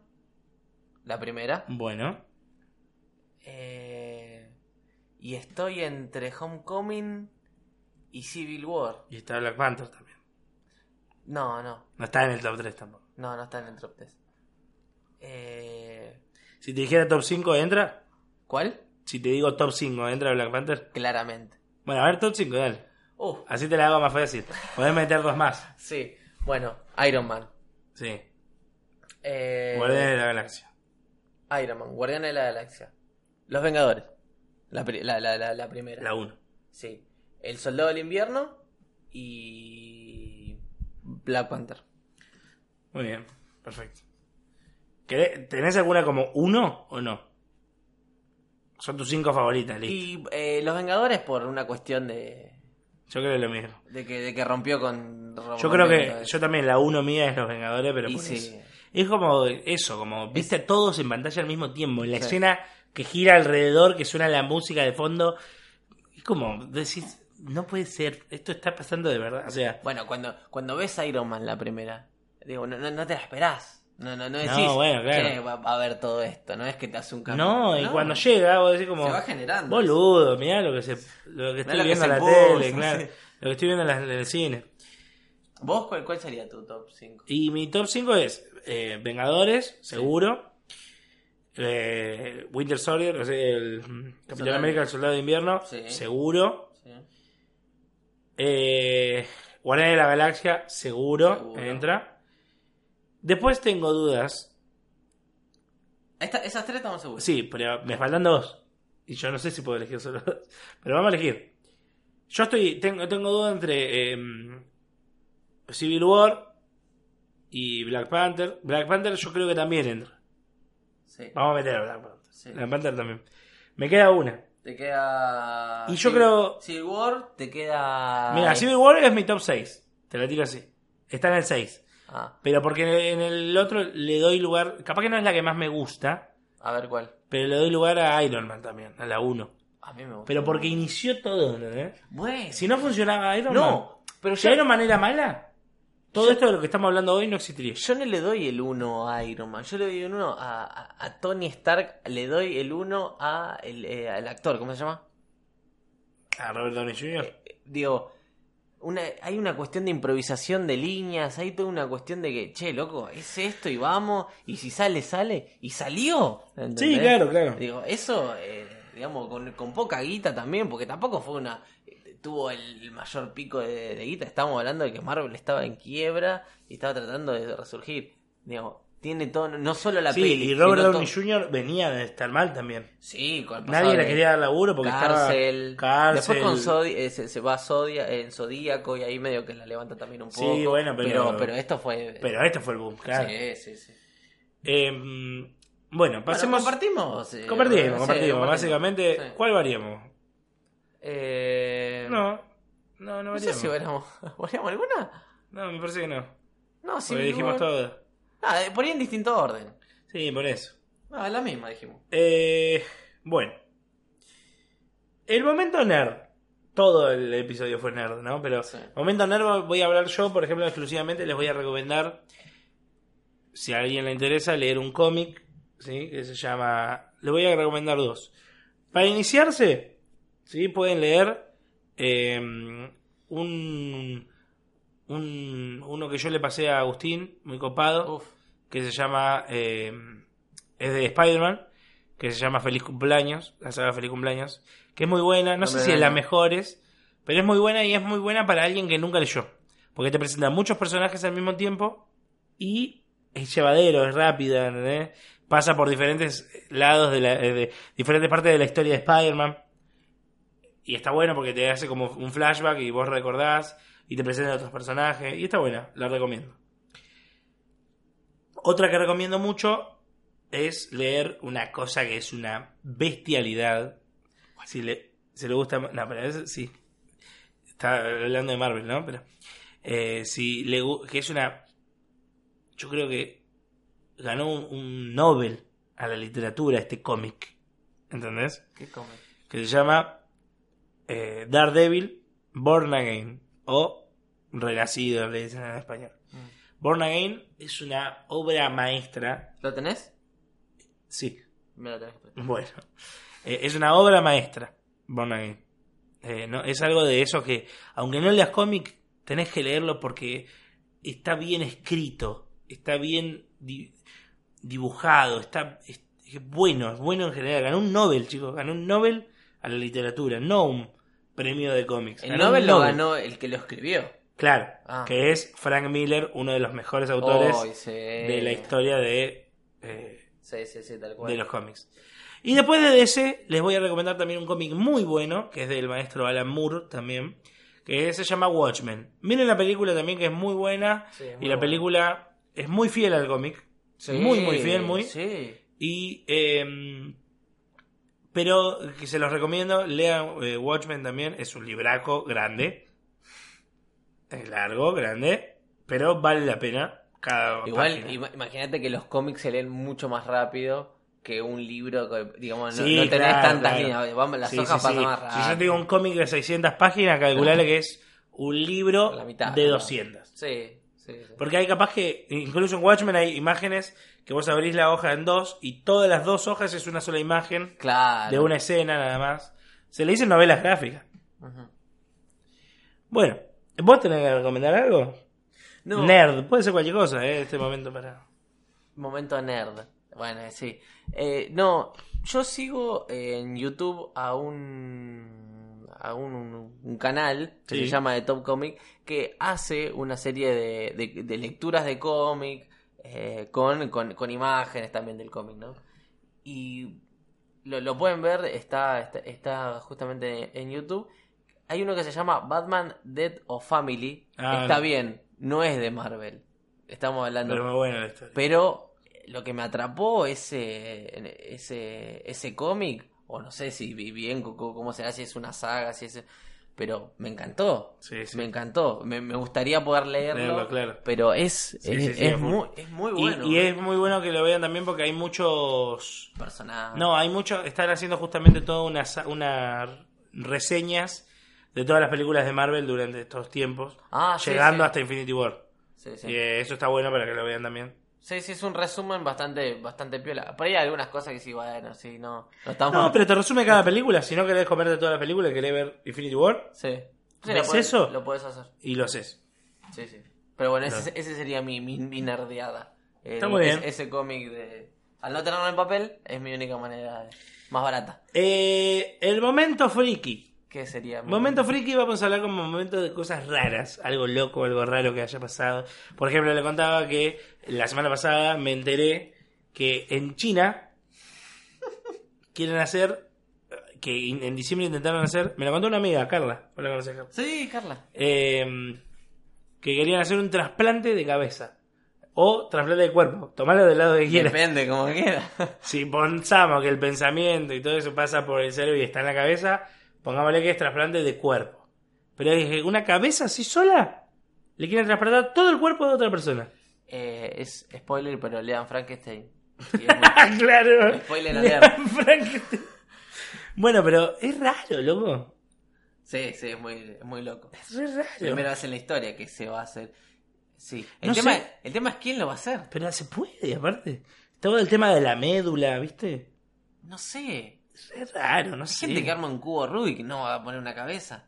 La primera. Bueno. Eh, y estoy entre Homecoming y Civil War. Y está Black Panther también. No, no. No está en el top 3 tampoco. No, no está en el top 3. Eh, Si te dijera top 5, ¿entra? ¿Cuál? Si te digo top 5, ¿entra Black Panther? Claramente. Bueno, a ver, top 5, dale. Uh, Así te la hago más fácil. Podés meter dos más. sí. Bueno, Iron Man. Sí. Eh, Guardianes de la Galaxia. Iron Man, Guardianes de la Galaxia. Los Vengadores. La, pri- la, la, la, la primera. La 1. Sí. El Soldado del Invierno y Black Panther. Muy bien. Perfecto. ¿Querés- ¿Tenés alguna como uno o no? Son tus cinco favoritas, listo. Y eh, Los Vengadores por una cuestión de, Yo creo lo mismo. de, que, de que rompió con... Yo creo que yo también la uno mía es Los Vengadores, pero por sí. eso. Es como eso, como viste a todos en pantalla al mismo tiempo, en la Sí. escena que gira alrededor, que suena la música de fondo. Es como decís, no puede ser, esto está pasando de verdad. O sea, Bueno, cuando, cuando ves Iron Man la primera, digo, no, no, no te la esperás. No, no, no decís, No, bueno, claro. "Che, va, a haber todo esto, no es que te hace un cambio. no, y cuando llega, vos decís como, Se va generando. boludo, mirá lo que, se, lo que estoy lo viendo en la puso, tele, claro, sí. lo que estoy viendo en, el cine. ¿Vos cuál, cuál sería tu top 5? Y mi top 5 es eh, Vengadores, seguro. Eh, Winter Soldier, o sea, el Capitán Soldado- América, el Soldado de Invierno, Sí. seguro. Eh, de la Galaxia, seguro, Seguro. entra. Después tengo dudas. Esta- esas tres estamos seguros. Sí, pero me faltan dos. Y yo no sé si puedo elegir solo dos. Pero vamos a elegir. Yo estoy, tengo, tengo duda entre eh, Civil War y Black Panther. Black Panther yo creo que también entra. Sí. Vamos a meter a Black Panther. Sí. Black Panther también. Me queda una. Te queda. Y yo Civil- creo- Civil War, te queda. Mira, Civil War es mi top 6. Te la tiro así. Está en el 6. Ah, Pero porque en el otro le doy lugar. Capaz que no es la que más me gusta. a ver cuál. Pero le doy lugar a Iron Man también, a la 1. A mí me gusta. Pero porque inició todo. Bueno. Si no funcionaba Iron Man. No, pero Si Iron Man era mala, todo esto de lo que estamos hablando hoy no existiría. yo no le doy el 1 a Iron Man. Yo le doy el 1 a, a- a Tony Stark. Le doy el 1 a el, eh, al actor. ¿Cómo se llama? A Robert Downey Jr. Eh, digo, una, hay una cuestión de improvisación de líneas, hay toda una cuestión de que, che, loco, es esto y vamos, y si sale, sale, y salió. ¿entendés? Sí, claro, claro. Digo, eso, eh, digamos, con, con poca guita también, porque tampoco fue una... eh, Tuvo el mayor pico de, de guita, estábamos hablando de que Marvel estaba en quiebra y estaba tratando de resurgir. Digo, tiene todo, no solo la sí, peli. y Robert Downey todo- Jr. venía de estar mal también. Sí, con Nadie le quería dar laburo porque cárcel. estaba cárcel. Después con eh, se, se va a Zodia, en Zodíaco y ahí medio que la levanta también un Sí, poco. bueno, pero- pero, esto fue. Pero este fue el boom, claro. Sí, sí, sí. Eh, bueno, pasemos. Bueno, compartimos. eh, compartimos, sí, compartimos. compartimos. Básicamente, Sí. ¿cuál variamos? Eh, No, no, no No sé variamos. si variamos. ¿Variamos alguna? No, me parece que no. No, Porque Civil dijimos todo. Ah, eh, por ahí en distinto orden. Sí, por eso. Ah, la misma dijimos. Eh, bueno. El momento nerd. Todo el episodio fue nerd, ¿no? Pero Sí. momento nerd voy a hablar yo, por ejemplo, exclusivamente les voy a recomendar, si a alguien le interesa, leer un cómic, ¿sí? Que se llama... Le voy a recomendar dos. Para iniciarse, ¿sí? Pueden leer eh, un, un... Uno que yo le pasé a Agustín, muy copado Uf. que se llama eh, es de Spider-Man que se llama Feliz Cumpleaños la saga Feliz Cumpleaños que es muy buena no sé si es la año. mejores pero es muy buena y es muy buena para alguien que nunca leyó porque te presenta muchos personajes al mismo tiempo y es llevadero es rápida pasa por diferentes lados de, la, eh, de diferentes partes de la historia de Spider-Man y está bueno porque te hace como un flashback y vos recordás y te presenta a otros personajes y está buena la recomiendo otra que recomiendo mucho es leer una cosa que es una bestialidad. Si le, si le gusta. No, pero eso sí. Está hablando de Marvel, ¿no? Pero. eh, si le que es una. Yo creo que ganó un, un Nobel a la literatura este cómic. ¿Entendés? ¿Qué come? Que se llama eh, Daredevil Born Again. O Renacido, le dicen en español. Mm. Born Again es una obra maestra. ¿Lo tenés? Sí, Me lo tenés que bueno. Eh, es una obra maestra. Born Again. Eh, no, es algo de eso que, aunque no leas cómic, tenés que leerlo porque está bien escrito, está bien di- dibujado, está es, es bueno, es bueno en general. Ganó un Nobel, chicos, ganó un Nobel a la literatura, no un premio de cómics. El Nobel lo ganó el que lo escribió. Claro, Ah. que es Frank Miller, uno de los mejores autores sí. de la historia de, eh, Sí, sí, sí, tal cual. de los cómics. Y después de ese, les voy a recomendar también un cómic muy bueno, que es del maestro Alan Moore también, que se llama Watchmen. Miren la película también, que es muy buena, y la buena. película es muy fiel al cómic. Muy, muy fiel, muy. Sí. Y, eh, pero que se los recomiendo, lean eh, Watchmen también, es un libraco grande, es largo, grande, pero vale la pena cada Igual, página. imagínate que los cómics se leen mucho más rápido que un libro, que, digamos, no, Sí, no tenés claro, tantas claro. líneas. Vamos, las Sí, hojas sí, pasan más Si rápido. yo tengo un cómic de 600 páginas, calcularle que es un libro La mitad, de ¿no? 200. Sí, sí, sí. Porque hay capaz que, incluso en Watchmen hay imágenes que vos abrís la hoja en dos y todas las dos hojas es una sola imagen Claro. de una escena nada más. Se le dicen novelas gráficas. Bueno, ¿vos tenés que recomendar algo? No, Nerd, puede ser cualquier cosa, ¿eh? Este momento para... Momento nerd. Bueno, sí. Eh, no, yo sigo en YouTube a un a un, un canal que Sí. se llama The Top Comic que hace una serie de, de- de lecturas de cómic eh, con, con, con imágenes también del cómic, ¿no? Y lo, lo pueden ver, está, está, está justamente en YouTube. Hay uno que se llama Batman Dead of Family. Ah, está no. bien, no es de Marvel. Estamos hablando Pero la historia. pero lo que me atrapó ese, ese, ese cómic, o no sé si bien cómo será, si es una saga, si es... Pero me encantó, Sí, sí. me encantó. Me, me gustaría poder leerlo, Leerlo, claro. pero es, Sí, es, es muy, es muy bueno. y, es muy bueno que lo vean también porque hay muchos... personaje. No, hay muchos, están haciendo justamente todas unas una reseñas de todas las películas de Marvel durante estos tiempos, Ah, llegando hasta Infinity War. Y eh, eso está bueno para que lo vean también. Sí, sí, es un resumen bastante, bastante piola. Por ahí hay algunas cosas que sí, bueno, sí, no, no estamos... No, pero te resume cada película. Si no querés comerte toda la película y querés ver Infinity War, Sí. Sí, ¿Ves lo podés- eso? Lo puedes hacer. y lo haces. Sí, sí. Pero bueno, ese, Claro. ese sería mi, mi, mi nerdeada. El- Está muy bien. es- ese cómic de... Al no tenerlo en papel, es mi única manera de- más barata. Eh, el momento friki. ¿Qué sería? Momento friki vamos a hablar como momento de cosas raras, algo loco, algo raro que haya pasado. Por ejemplo, le contaba que la semana pasada me enteré que en China quieren hacer, que en diciembre intentaron hacer, me lo contó una amiga, Carla, ¿vos la conocés, Carla? Sí, Carla. Eh, que querían hacer un trasplante de cabeza. O trasplante de cuerpo, tomalo del lado que quieras. Depende, como quiera. Si pensamos que el pensamiento y todo eso pasa por el cerebro y está en la cabeza, pongámosle que es trasplante de cuerpo. Pero dije, ¿una cabeza así sola? Le quieren trasplantar todo el cuerpo de otra persona. Eh, es spoiler, pero lean Frankenstein. Es muy- claro. Spoiler Lean alert. Frankenstein. Bueno, pero es raro, loco. Sí, sí, es muy, es muy loco. Es re raro. Primera vez en la historia que se va a hacer. Sí. El, No tema, sé. el tema es quién lo va a hacer. Pero se puede, aparte. Todo el tema de la médula, ¿viste? No sé. Es raro, no sé. gente que arma un cubo Rubik no va a poner una cabeza.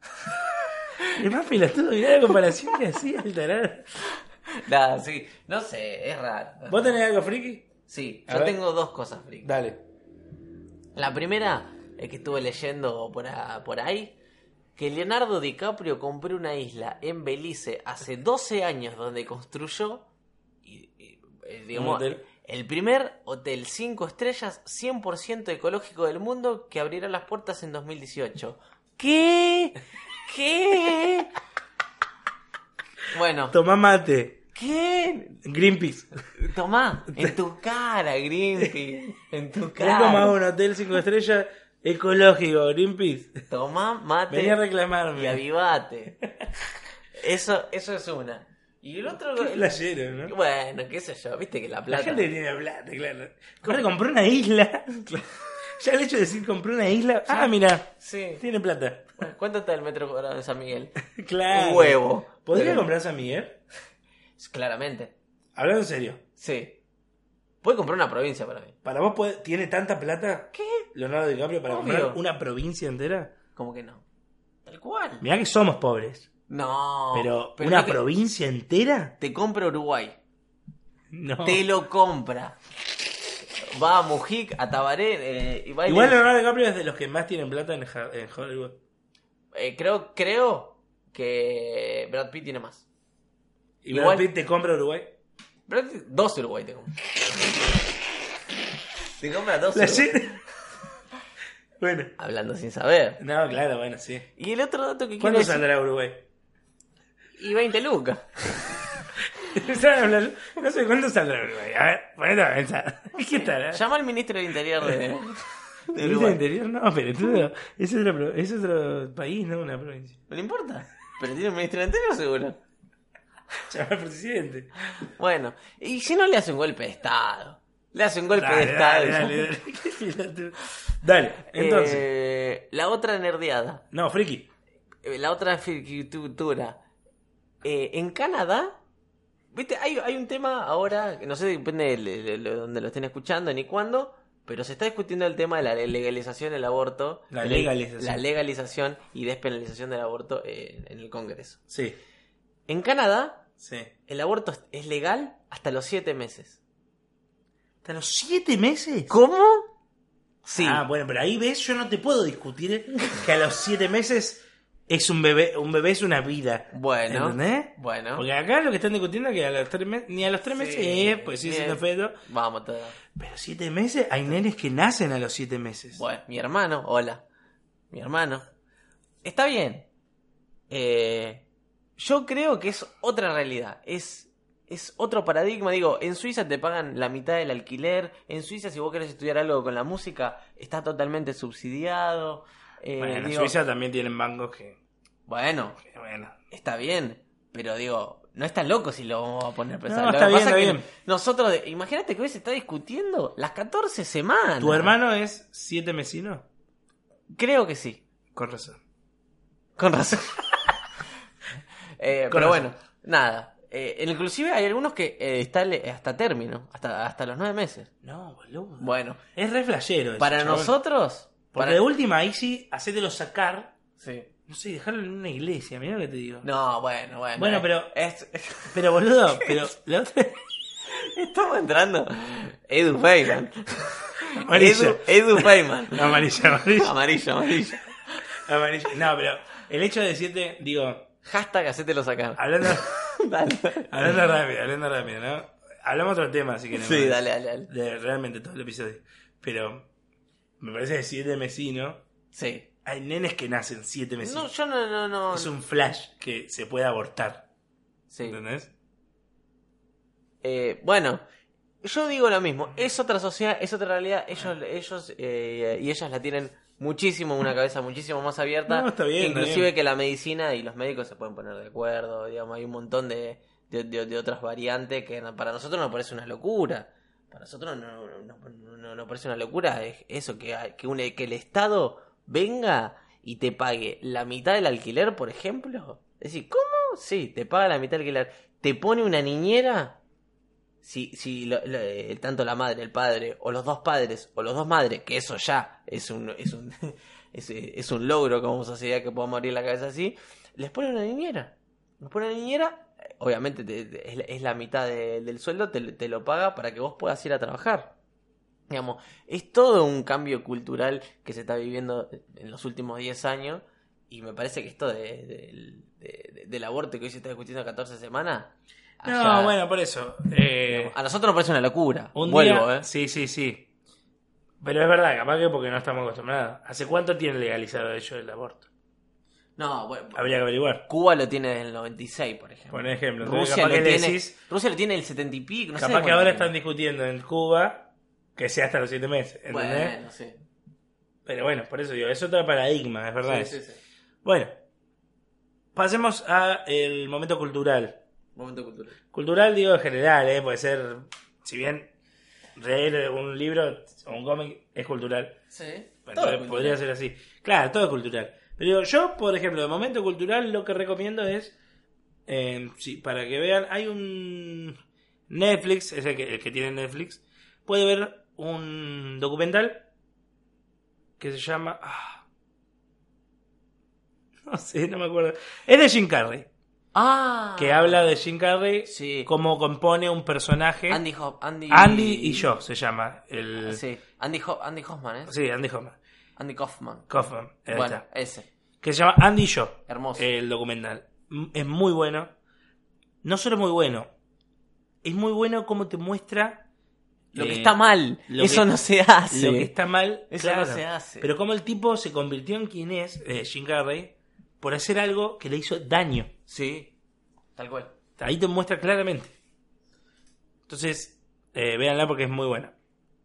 Es más pelotudo, mirá la comparación que hacía el tarado. Nada, sí. No sé, es raro. ¿Vos tenés algo friki? Sí, A yo ver. tengo dos cosas, Frick. Dale. La primera es que estuve leyendo por, a- por ahí que Leonardo DiCaprio compró una isla en Belice hace 12 años donde construyó y- y, eh, digamos, Un hotel. El primer hotel 5 estrellas 100% ecológico del mundo que abrirá las puertas en 2018. ¿Qué? ¿Qué? Bueno, Tomá mate. ¿qué? Greenpeace. Tomá, en tu cara, Greenpeace. En tu cara. un hotel 5 estrellas ecológico, Greenpeace. Tomá mate. Venía a y reclamarme. avivate. Eso, eso es una. Y el otro. Qué playero, ¿no? Bueno, qué sé yo, viste que la La plata. gente que tiene plata, claro. Corre, compró una isla. Ya el hecho de decir compró una isla. Ah, mira, Sí. tiene plata. ¿Cuánto está el metro cuadrado de San Miguel? Claro. Un huevo. ¿Podría Pero- comprar San Miguel? Claramente. Hablando en serio. Sí. Puede comprar una provincia para mí. ¿Para vos puede- tiene tanta plata ¿Qué? Leonardo DiCaprio para Obvio. comprar una provincia entera? ¿Cómo que no? Tal cual. Mirá que somos pobres. No. Pero, pero ¿una provincia entera? Te compra Uruguay. No. Te lo compra. Va a Mujic, a Tabaré eh, y va Igual le- Leonardo DiCaprio es de los que más tienen plata en, Ja- en Hollywood. eh, creo, creo que Brad Pitt tiene más. ¿Y Igual- Brad Pitt te compra Uruguay? Brad Pitt, dos Uruguay te compra. te compra dos La Uruguay. gente- Bueno. Hablando sin saber. No, claro, bueno, sí. Y el otro dato que quiero ¿Cuánto decir... saldrá Uruguay? Y 20 lucas. No sé cuánto saldrá Uruguay. A ver, ponete a pensar. ¿Qué estará? Llama al ministro del Interior de, de ¿Viste el Uruguay. interior? No, pero tú, es, otro, es otro país, no una provincia. No le importa. Pero tiene un ministro del Interior seguro. Llama al presidente. Bueno, y si no le hace un golpe de Estado. Le hace un golpe de Estado. dale, dale, dale. Entonces. Eh, la otra nerdeada. No, friki. Eh, La otra fricultura. Eh, en Canadá, viste, hay, hay un tema ahora, no sé, depende de, de- de donde lo estén escuchando ni cuándo, pero se está discutiendo el tema de la legalización del aborto. La legalización. La legalización y despenalización del aborto eh, en el Congreso. Sí, En Canadá, sí. el aborto es- es legal hasta los siete meses. ¿Hasta los siete meses? ¿Cómo? Sí. Ah, bueno, pero ahí ves, yo no te puedo discutir que a los siete meses es un bebé, un bebé es una vida. Bueno. ¿Entendés? Bueno. Porque acá lo que están discutiendo es que a los tres meses, ni a los tres Sí, meses es, pues sigue siendo bien. feto. Vamos todo. Pero siete meses, hay nenes que nacen a los siete meses. Bueno, mi hermano, hola. Mi hermano. Está bien. Eh, yo creo que es otra realidad. Es, es otro paradigma. Digo, en Suiza te pagan la mitad del alquiler. En Suiza, si vos querés estudiar algo con la música, está totalmente subsidiado. Eh, bueno, en digo, Suiza también tienen bancos que, bueno, bueno. está bien. Pero digo, no es tan loco si lo vamos a poner a pensar. No, está bien, pasa está es que bien. Nosotros, imagínate que hoy se está discutiendo las 14 semanas. ¿Tu hermano es siete mesinos? Creo que sí. Con razón. Con razón. Eh, Con pero razón. bueno, nada. Eh, inclusive hay algunos que eh, está le- hasta término, hasta, hasta los nueve meses. No, boludo. Bueno, Es re flashero para chabón. nosotros... Porque para- de última, ahí sí, hacételo sacar. Sí. No sé, dejarlo en una iglesia, mirá lo que te digo. No, bueno, bueno. Bueno, eh, pero- es- Pero boludo, pero la otra... estamos entrando. Edu Feynman. Amarilla. Edu, Edu Feynman. Amarilla, amarilla, Amarillo, amarillo. amarilla. No, pero el hecho de decirte, digo, Hashtag hacételo sacar. hablando, Dale. hablando rápido, hablando rápido, ¿no? Hablamos otro tema, así que no. Sí, dale, dale, dale. De realmente todo el episodio. Pero me parece que siete mesinos, Sí. Hay nenes que nacen siete No, mesinos. yo no, no, no. Es un flash que se puede abortar. Sí. ¿Entendés? Eh, bueno, yo digo lo mismo. Es otra sociedad, es otra realidad. Ellos, ellos eh, y ellas la tienen muchísimo, una cabeza muchísimo más abierta. No, está bien, está Inclusive bien. que la medicina y los médicos se pueden poner de acuerdo. Digamos, hay un montón de, de, de- de otras variantes que no- para nosotros nos parece una locura. Para nosotros no, no, no- no- nos parece una locura es eso, que, que, un- que el Estado venga y te pague la mitad del alquiler, por ejemplo. Es decir, ¿cómo? Sí, te paga la mitad del alquiler. Te pone una niñera. Si, si lo- lo- eh, tanto la madre, el padre, o los dos padres, o los dos madres, que eso ya es un, es un, es, es un logro como sociedad que podamos abrir la cabeza así, les pone una niñera. Les pone una niñera, eh, obviamente te- es, la- mitad de- del sueldo, te, te lo paga para que vos puedas ir a trabajar. Digamos, es todo un cambio cultural que se está viviendo en los últimos 10 años y me parece que esto de, de- de- del aborto que hoy se está discutiendo 14 semanas... No, bueno, por eso. eh, a nosotros nos parece una locura. un Vuelvo, día- ¿eh? Sí, sí, sí. Pero es verdad, capaz que porque no estamos acostumbrados. ¿Hace cuánto tiene legalizado ellos el aborto? No, bueno, Habría que averiguar. Cuba lo tiene desde el 96, por ejemplo. Por ejemplo. Rusia, capaz lo que tiene, decís- Rusia lo tiene el 70 y pico. No sé capaz que ahora tiene. están discutiendo en Cuba que sea hasta los siete meses. ¿entendés? Bueno, sí. Pero bueno, por eso digo, es otro paradigma, es verdad. Sí, sí, sí. Bueno, pasemos a el momento cultural. Momento cultural. Cultural digo en general, ¿eh? puede ser, si bien leer un libro o un cómic es cultural, Sí. bueno, Todo podría- cultural. ser así. Claro, todo es cultural. Pero digo, yo, por ejemplo, de momento cultural lo que recomiendo es, eh, sí, para que vean, hay un Netflix, es el que, el que tiene Netflix, puede ver un documental que se llama... ah, no sé, no me acuerdo. Es de Jim Carrey, Ah. que habla de Jim Carrey, Sí. cómo compone un personaje. Andy, Ho- Andy... Andy y yo se llama. El... Sí. Andy, Ho- Andy Hoffman, ¿eh? Sí, Andy Hoffman. Andy Kaufman. Kaufman, ahí Bueno, está. ese. Que se llama Andy y yo. Hermoso. El documental. Es muy bueno. No solo muy bueno. Es muy bueno cómo te muestra. Lo que eh, está mal. Eso que- no se hace. Lo que está mal. Eso claro. no se hace. Pero cómo el tipo se convirtió en quien es, eh, Jim Carrey, por hacer algo que le hizo daño. Sí. Tal cual. Ahí te muestra claramente. Entonces, eh, véanla porque es muy buena.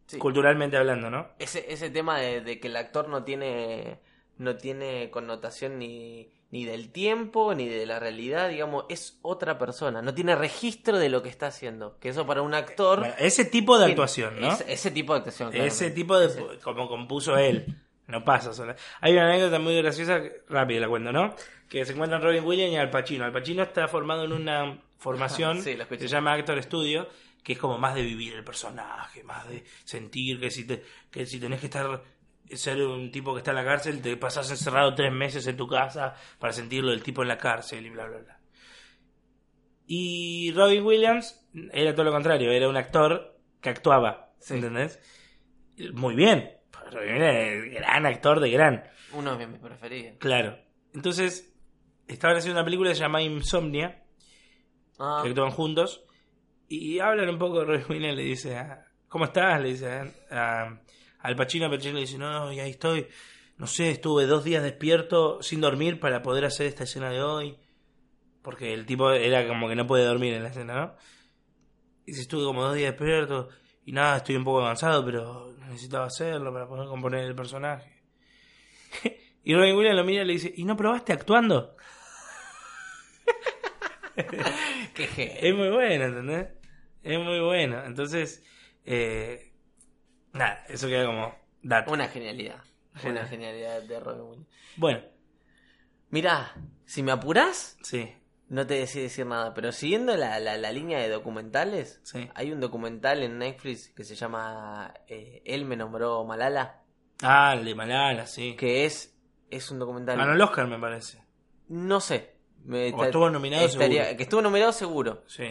Sí. Culturalmente hablando, ¿no? Ese, ese tema de, de que el actor no tiene no tiene connotación ni, ni del tiempo ni de la realidad, digamos, es otra persona, no tiene registro de lo que está haciendo, que eso para un actor... Bueno, ese tipo de tiene- actuación, ¿no? Ese, ese tipo de actuación. Ese claramente. tipo de. Ese. como compuso él. No pasa sola. Hay una anécdota muy graciosa, rápido la cuento, ¿no? Que se encuentran Robin Williams y Al Pacino. Al Pacino está formado en una formación Sí, que se llama Actor Studio, que es como más de vivir el personaje, más de sentir que si, te, que si tenés que estar ser un tipo que está en la cárcel, te pasás encerrado tres meses en tu casa para sentirlo del tipo en la cárcel y bla, bla, bla. Y Robin Williams era todo lo contrario, era un actor que actuaba, Sí. ¿entendés? Muy bien, Robin Williams gran actor de gran, Uno de mis preferidos. claro. Entonces, estaban haciendo una película que se llama Insomnia, Ah, que actúan juntos, y hablan un poco, Robin Williams le dice, ¿cómo estás? Le dice a- al Pacino, al Pacino le dice, no, no, y ahí estoy, no sé, estuve dos días despierto sin dormir para poder hacer esta escena de hoy, porque el tipo era como que no puede dormir en la escena, ¿no? Y dice, estuve como dos días despierto, y nada, estoy un poco cansado, pero necesitaba hacerlo para poder componer el personaje. y Robin Williams lo mira y le dice, ¿y no probaste actuando? qué. Es muy bueno, ¿entendés? Es muy bueno. Entonces, eh, nada, eso queda como dato. Una genialidad. Una Genial. genialidad de Robin Williams. Bueno, Mirá, si me apurás, sí, no te decía decir nada, pero siguiendo la, la, la línea de documentales, sí. hay un documental en Netflix que se llama eh, Él me nombró Malala, Ah, el de Malala, sí. que es, es un documental... Ganó el Oscar, me parece. No sé. Me, O estuvo nominado estaría- seguro. Que estuvo nominado seguro. Sí.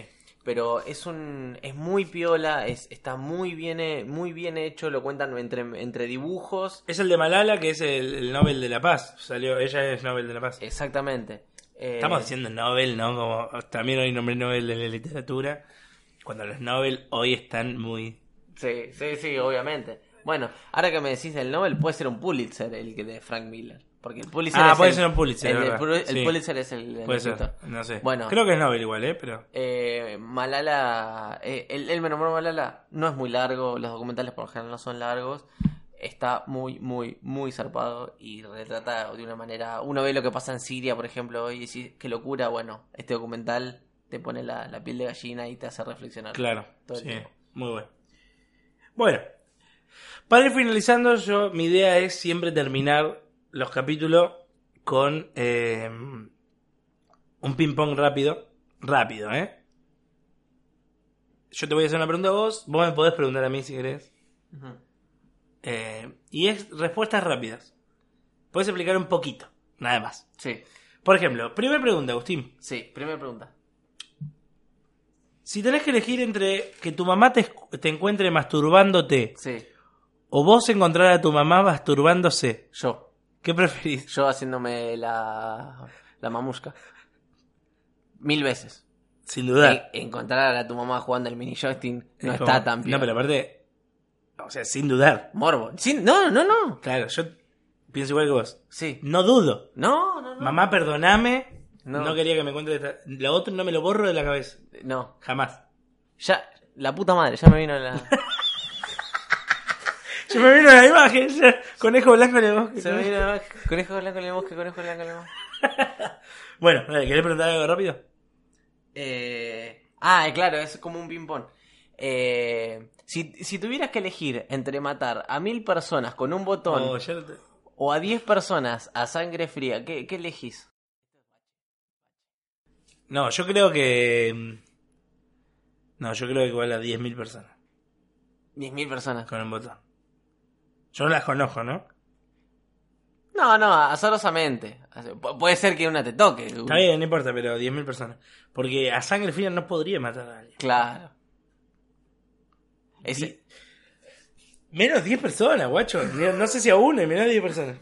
Pero es un es muy piola, es, está muy bien, he- muy bien hecho, lo cuentan entre, entre dibujos. Es el de Malala, que es el, el Nobel de la Paz. Salió, ella es Nobel de la Paz. Exactamente. Eh, Estamos diciendo Nobel, ¿no? Como también hoy nombré Nobel de la literatura. Cuando los Nobel hoy están muy. Sí, sí, sí, obviamente. Bueno, ahora que me decís del Nobel, puede ser un Pulitzer el que de Frank Miller. Porque el Pulitzer Ah, es puede el- ser un Pulitzer, El, Sí. Pulitzer es el. Puede ser, no sé. Bueno. Creo que es Nobel igual, ¿eh? Pero. Eh, Malala, eh, él, él me nombró Malala, no es muy largo, los documentales por lo general no son largos, está muy, muy, muy zarpado y retrata de una manera, uno ve lo que pasa en Siria, por ejemplo, y decís, qué locura, bueno, este documental te pone la, la piel de gallina y te hace reflexionar. Claro, Todo sí, muy bueno. Bueno, para ir finalizando, yo mi idea es siempre terminar los capítulos con eh, un ping pong rápido, rápido, ¿eh? Yo te voy a hacer una pregunta a vos, vos me podés preguntar a mí si querés. Eh, y es respuestas rápidas. Puedes explicar un poquito, nada más. Sí, Por ejemplo, primera pregunta, Agustín. sí, primera pregunta. Si tenés que elegir entre que tu mamá te, te encuentre masturbándote Sí, o vos encontrar a tu mamá masturbándose, yo. ¿Qué preferís? Yo haciéndome la, la mamusca. Mil veces. Sin duda. E- encontrar a tu mamá jugando el mini joystick no Es está tan No, bien. pero aparte, o sea, sin dudar. Morbo. Sí, no, no, no. Claro, yo pienso igual que vos. Sí. No dudo. No, no, no. Mamá, perdoname. No. No. quería que me cuentes esta... Lo otro no me lo borro de la cabeza. No. Jamás. Ya, la puta madre, ya me vino la. Se me vino la imagen. Conejo blanco en el bosque. Se me vino la. Conejo blanco en el bosque, conejo blanco en el bosque. Bueno, ¿querés preguntar algo rápido? Eh... Ah, claro, es como un ping-pong. Eh... Si, si tuvieras que elegir entre matar a mil personas con un botón Oh, te- o a diez personas a sangre fría, ¿qué, qué elegís? No, yo creo que... mm, No, yo creo que igual a 10.000 personas Diez mil personas. con un botón. Yo no las conozco, ¿no? No, no, azarosamente. Pu- Puede ser que una te toque. Está bien, no importa, pero 10.000 personas. Porque a sangre fría no podría matar a alguien. Claro. Ese... Menos 10 personas, guacho. No sé si a uno, y menos 10 personas.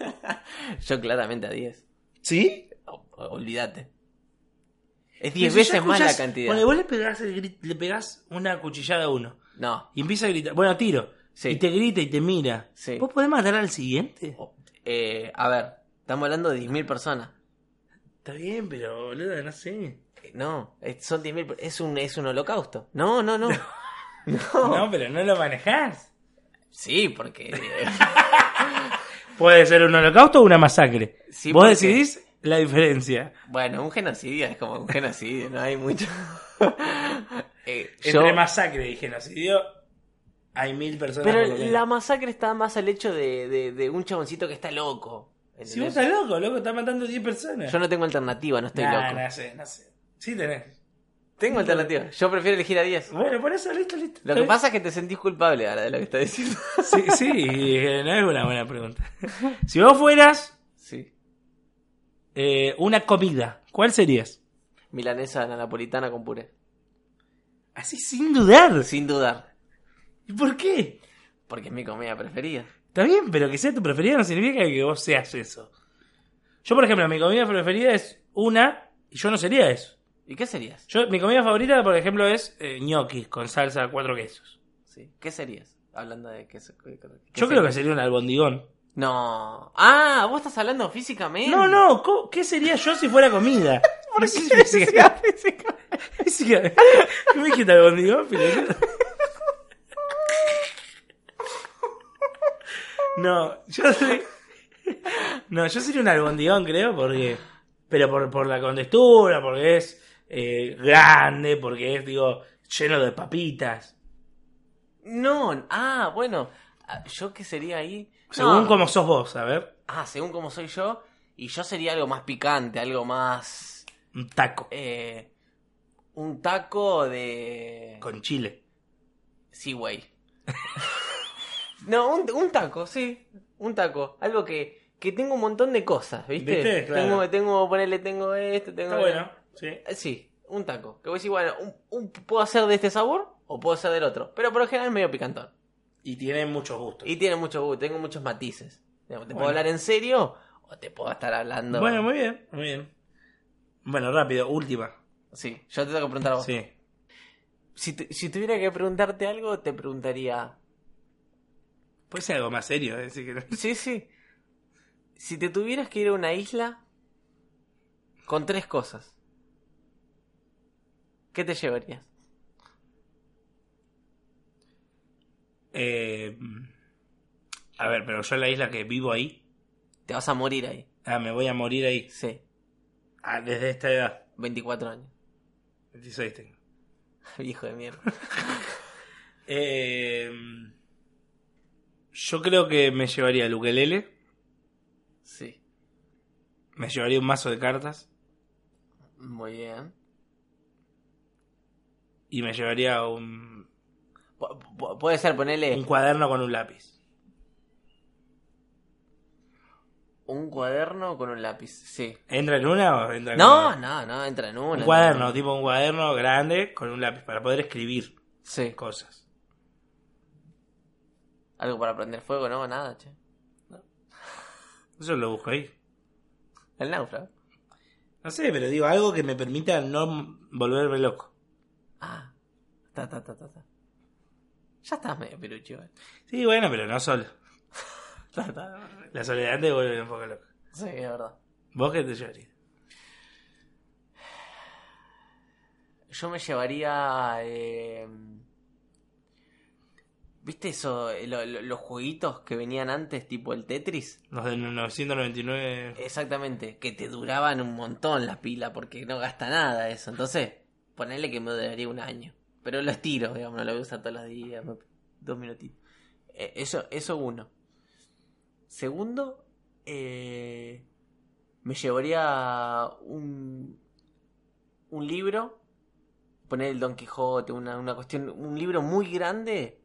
Yo claramente a 10. ¿Sí? O- Olvídate. Es Pero 10 si veces más la escuchás- cantidad. Bueno, vos le pegás, el le pegás una cuchillada a uno. No. Y empieza a gritar. Bueno, tiro. Sí. Y te grita y te mira. Sí. ¿Vos podés matar al siguiente? Eh, a ver, estamos hablando de 10.000 personas. Está bien, pero boludo, no sé. Eh, No, es- son 10.000. per- Es un, es un holocausto. No, no, no. No. No, pero no lo manejás. Sí, porque. Puede ser un holocausto o una masacre. Sí, Vos porque- decidís la diferencia. bueno, un genocidio es como un genocidio, no hay mucho. Eh, Entre yo- masacre y genocidio hay mil personas. Pero la masacre está más al hecho de, de, de un chaboncito que está loco. Si vos estás loco, loco, estás matando 10 personas. Yo no tengo alternativa, no estoy Nah, loco. no sé, no sé. Sí tenés. Tengo alternativa. Yo prefiero elegir a 10. Bueno, por eso, listo, listo. Lo que pasa es que te sentís culpable ahora de lo que estás diciendo. Sí, sí, eh, no es una buena pregunta. Si vos fueras Sí. eh, una comida, ¿cuál serías? Milanesa napolitana con puré. Así sin dudar. Sin dudar. ¿Y por qué? Porque es mi comida preferida. Está bien, pero que sea tu preferida no significa que vos seas eso. Yo, por ejemplo, mi comida preferida es una y yo no sería eso. ¿Y qué serías? Yo, mi comida favorita, por ejemplo, es eh, ñoquis con salsa cuatro quesos. Sí. ¿Qué serías? Hablando de queso. ¿qué- Yo creo que serías? sería un albondigón. No. Ah, vos estás hablando físicamente. No, no, ¿co- ¿qué sería yo si fuera comida? ¿Por qué física? Física. ¿Qué me dijiste albondigón, pelotudo? No, yo soy... No, yo sería un albondigón, creo, porque... Pero por, por la contextura, porque es eh, grande, porque es, digo, lleno de papitas. No. Ah, bueno. Ah, ¿Yo qué sería ahí? Según No. como sos vos, a ver. Ah, según como soy yo. Y yo sería algo más picante, algo más... Un taco eh, un taco de... con chile. Sí, güey. no, un, un taco, sí. Un taco. Algo que, que tengo un montón de cosas, ¿viste? ¿Viste? Claro. Tengo, tengo, ponerle, tengo esto, tengo... Está bueno, sí. Eh, Sí, un taco. Que voy a decir, bueno, un, un- puedo hacer de este sabor o puedo hacer del otro. Pero por lo general es medio picantón. Y tiene muchos gustos. Y tiene mucho gusto, tengo muchos matices. Te puedo hablar en serio o te puedo estar hablando... Bueno, muy bien, muy bien. Bueno, rápido, última. Sí, yo te tengo que preguntar a vos. Sí. Si, tu- si tuviera que preguntarte algo, te preguntaría... Puede ser algo más serio, eh, así que no- Sí, sí. Si te tuvieras que ir a una isla con tres cosas, ¿qué te llevarías? Eh, a ver, pero yo en la isla que vivo ahí, Te vas a morir ahí. ah, me voy a morir ahí. Sí, Ah, desde esta edad. 24 años. 26 tengo. Hijo de mierda. Eh, yo creo que me llevaría el ukelele, Sí. me llevaría un mazo de cartas Muy bien. y me llevaría un, Pu- pu- puede ser ponerle un cuaderno con un lápiz. un cuaderno con un lápiz. Sí. ¿Entra en una o entra en No, una? no, no, entra en una. Un cuaderno, no. tipo un cuaderno grande con un lápiz para poder escribir Sí. cosas. Algo para prender fuego, no, nada, che. Eso lo busco ahí. El náufrago. No sé, pero digo algo que me permita no volverme loco. Ah. Ta, ta, ta, ta, ta. Ya estás medio peluche, igual. Sí, bueno, pero no solo. Ta, ta. La soledad te vuelve un poco loco. Sí, es verdad. ¿Vos qué te llevarías? Yo me llevaría. eh, ¿Viste eso? eh, lo- lo- los jueguitos que venían antes, tipo el Tetris. Los de 999. Exactamente, que te duraban un montón la pila, porque no gasta nada eso. Entonces, ponerle que me duraría un año. Pero lo estiro, digamos, no lo voy a usar todos los días. Dos minutitos. Eh, eso, eso uno. Segundo, eh, me llevaría un, un libro, poner el Don Quijote, una, una cuestión, un libro muy grande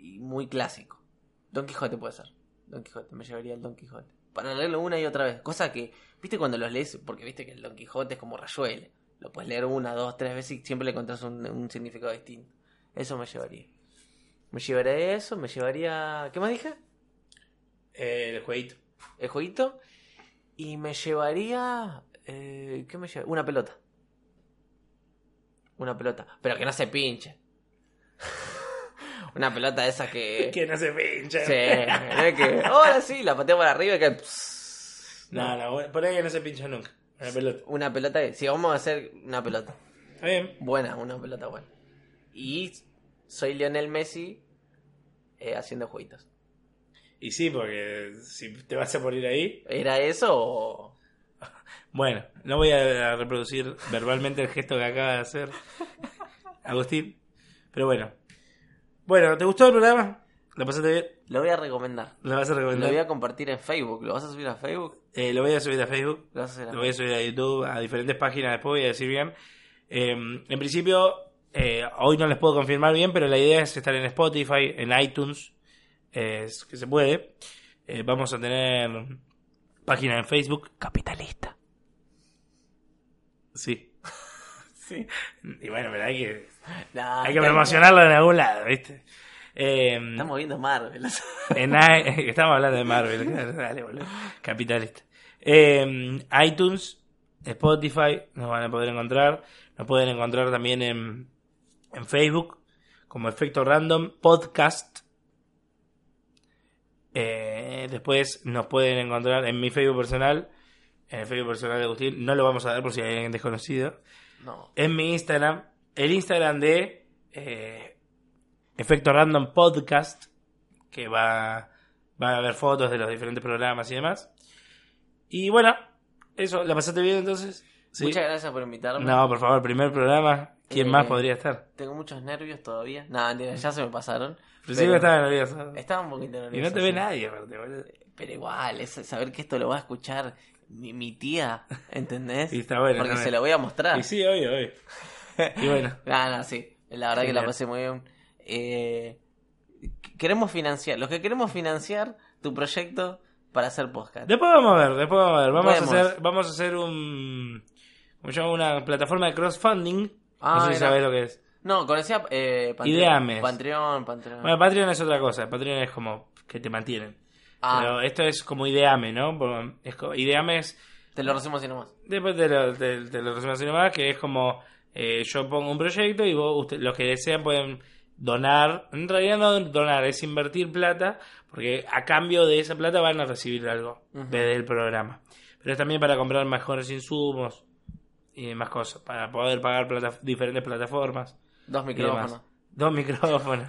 y muy clásico. Don Quijote puede ser. Don Quijote, me llevaría el Don Quijote. Para leerlo una y otra vez. Cosa que, viste cuando los lees, porque viste que el Don Quijote es como rayuela. Lo puedes leer una, dos, tres veces y siempre le encontrás un, un significado distinto. Eso me llevaría. Me llevaría eso, me llevaría... ¿Qué más dije? Eh, el jueguito. El jueguito. Y me llevaría... eh, ¿Qué me llevaría? Una pelota. Una pelota. Pero que no se pinche. Una pelota de esas que... Que no se pincha. Sí, es que... Ahora sí, la pateo para arriba y que... No, por ahí que no se pincha nunca. La pelota. Una pelota que... Si vamos a hacer una pelota. Está bien. Buena, una pelota buena. Y soy Lionel Messi eh, haciendo jueguitos. Y sí, porque si te vas a morir ahí. ¿Era eso o...? Bueno, no voy a reproducir verbalmente el gesto que acaba de hacer Agustín. Pero bueno. Bueno, ¿te gustó el programa? ¿Lo pasaste bien? Lo voy a recomendar. ¿Lo vas a Lo recomendar? voy a compartir en Facebook. ¿Lo vas a subir a Facebook? Eh, lo voy a subir a Facebook. Lo vas a Lo voy a subir a YouTube, a diferentes páginas después, voy a decir bien. Eh, en principio, eh, hoy no les puedo confirmar bien, pero la idea es estar en Spotify, en iTunes, eh, es que se puede. Eh, vamos a tener página en Facebook, Capitalista. Sí. Sí. Y bueno, pero hay que, No, hay que promocionarlo en algún lado, ¿viste? Eh, Estamos viendo Marvel. en estamos hablando de Marvel. Dale, boludo. Capitalista. Eh, iTunes, Spotify, nos van a poder encontrar. Nos pueden encontrar también en, en Facebook, como Efecto Random Podcast. Eh, después nos pueden encontrar en mi Facebook personal, en el Facebook personal de Agustín. No lo vamos a dar por si hay alguien desconocido. No. En mi Instagram, el Instagram de eh, Efecto Random Podcast, que va, va a haber fotos de los diferentes programas y demás. Y bueno, eso, ¿la pasaste bien entonces? ¿Sí? Muchas gracias por invitarme. No, por favor, primer programa, ¿quién Eh, más podría estar? Tengo muchos nervios todavía. No, ya se me pasaron. Principio pero- estaba nervioso. Estaba un poquito nervioso. Y no te ve sí. nadie, boludo. Pero igual, es saber que esto lo va a escuchar mi, mi tía, ¿entendés? Y está bueno, Porque se lo voy a mostrar. Y sí, obvio, obvio. Y bueno, No, no, sí. La verdad que la pasé muy bien. Eh, queremos financiar, los que queremos financiar tu proyecto para hacer podcast. después vamos a ver, después vamos a ver. Vamos a hacer, vamos a hacer un, ¿cómo se llama? Una plataforma de crowdfunding. Ah, no sé si sabes lo que es. No, conocía eh, Patreon. Ideames. Patreon, Patreon. Bueno, Patreon es otra cosa. Patreon es como que te mantienen. Ah, Pero esto es como Ideame, ¿no? Es Ideame es. te lo resumo así nomás. Después te lo, te, te lo resumo así nomás, que es como. eh, yo pongo un proyecto y vos, usted- los que desean pueden donar. En realidad no donar, es invertir plata. Porque a cambio de esa plata van a recibir algo Ujú. desde el programa. Pero es también para comprar mejores insumos y más cosas. Para poder pagar plata- diferentes plataformas. Dos micrófonos. Dos micrófonos.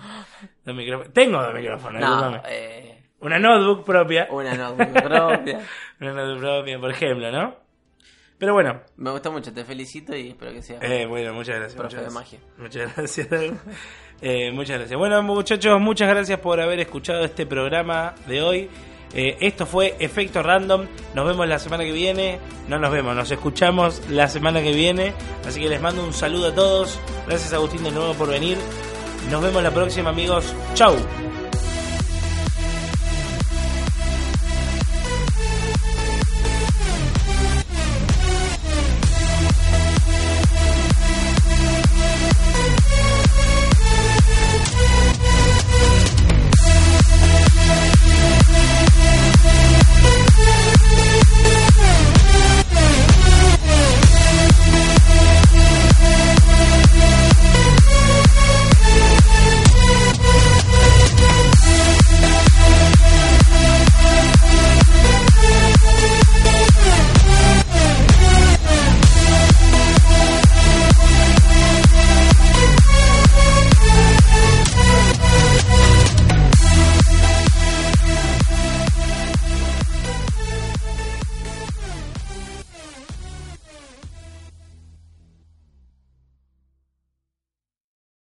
dos micrófonos. Tengo dos micrófonos. No, eh, Una notebook propia. una notebook propia. Una notebook propia, por ejemplo, ¿no? Pero bueno, Me gustó mucho, te felicito y espero que sea. eh, bueno, muchas gracias. Profe muchas de gracias. magia. Muchas gracias. Eh, muchas gracias. Bueno, muchachos, muchas gracias por haber escuchado este programa de hoy. Eh, esto fue Efecto Random. Nos vemos la semana que viene. No nos vemos, nos escuchamos la semana que viene. Así que les mando un saludo a todos. Gracias Agustín de nuevo por venir. Nos vemos la próxima amigos. Chau.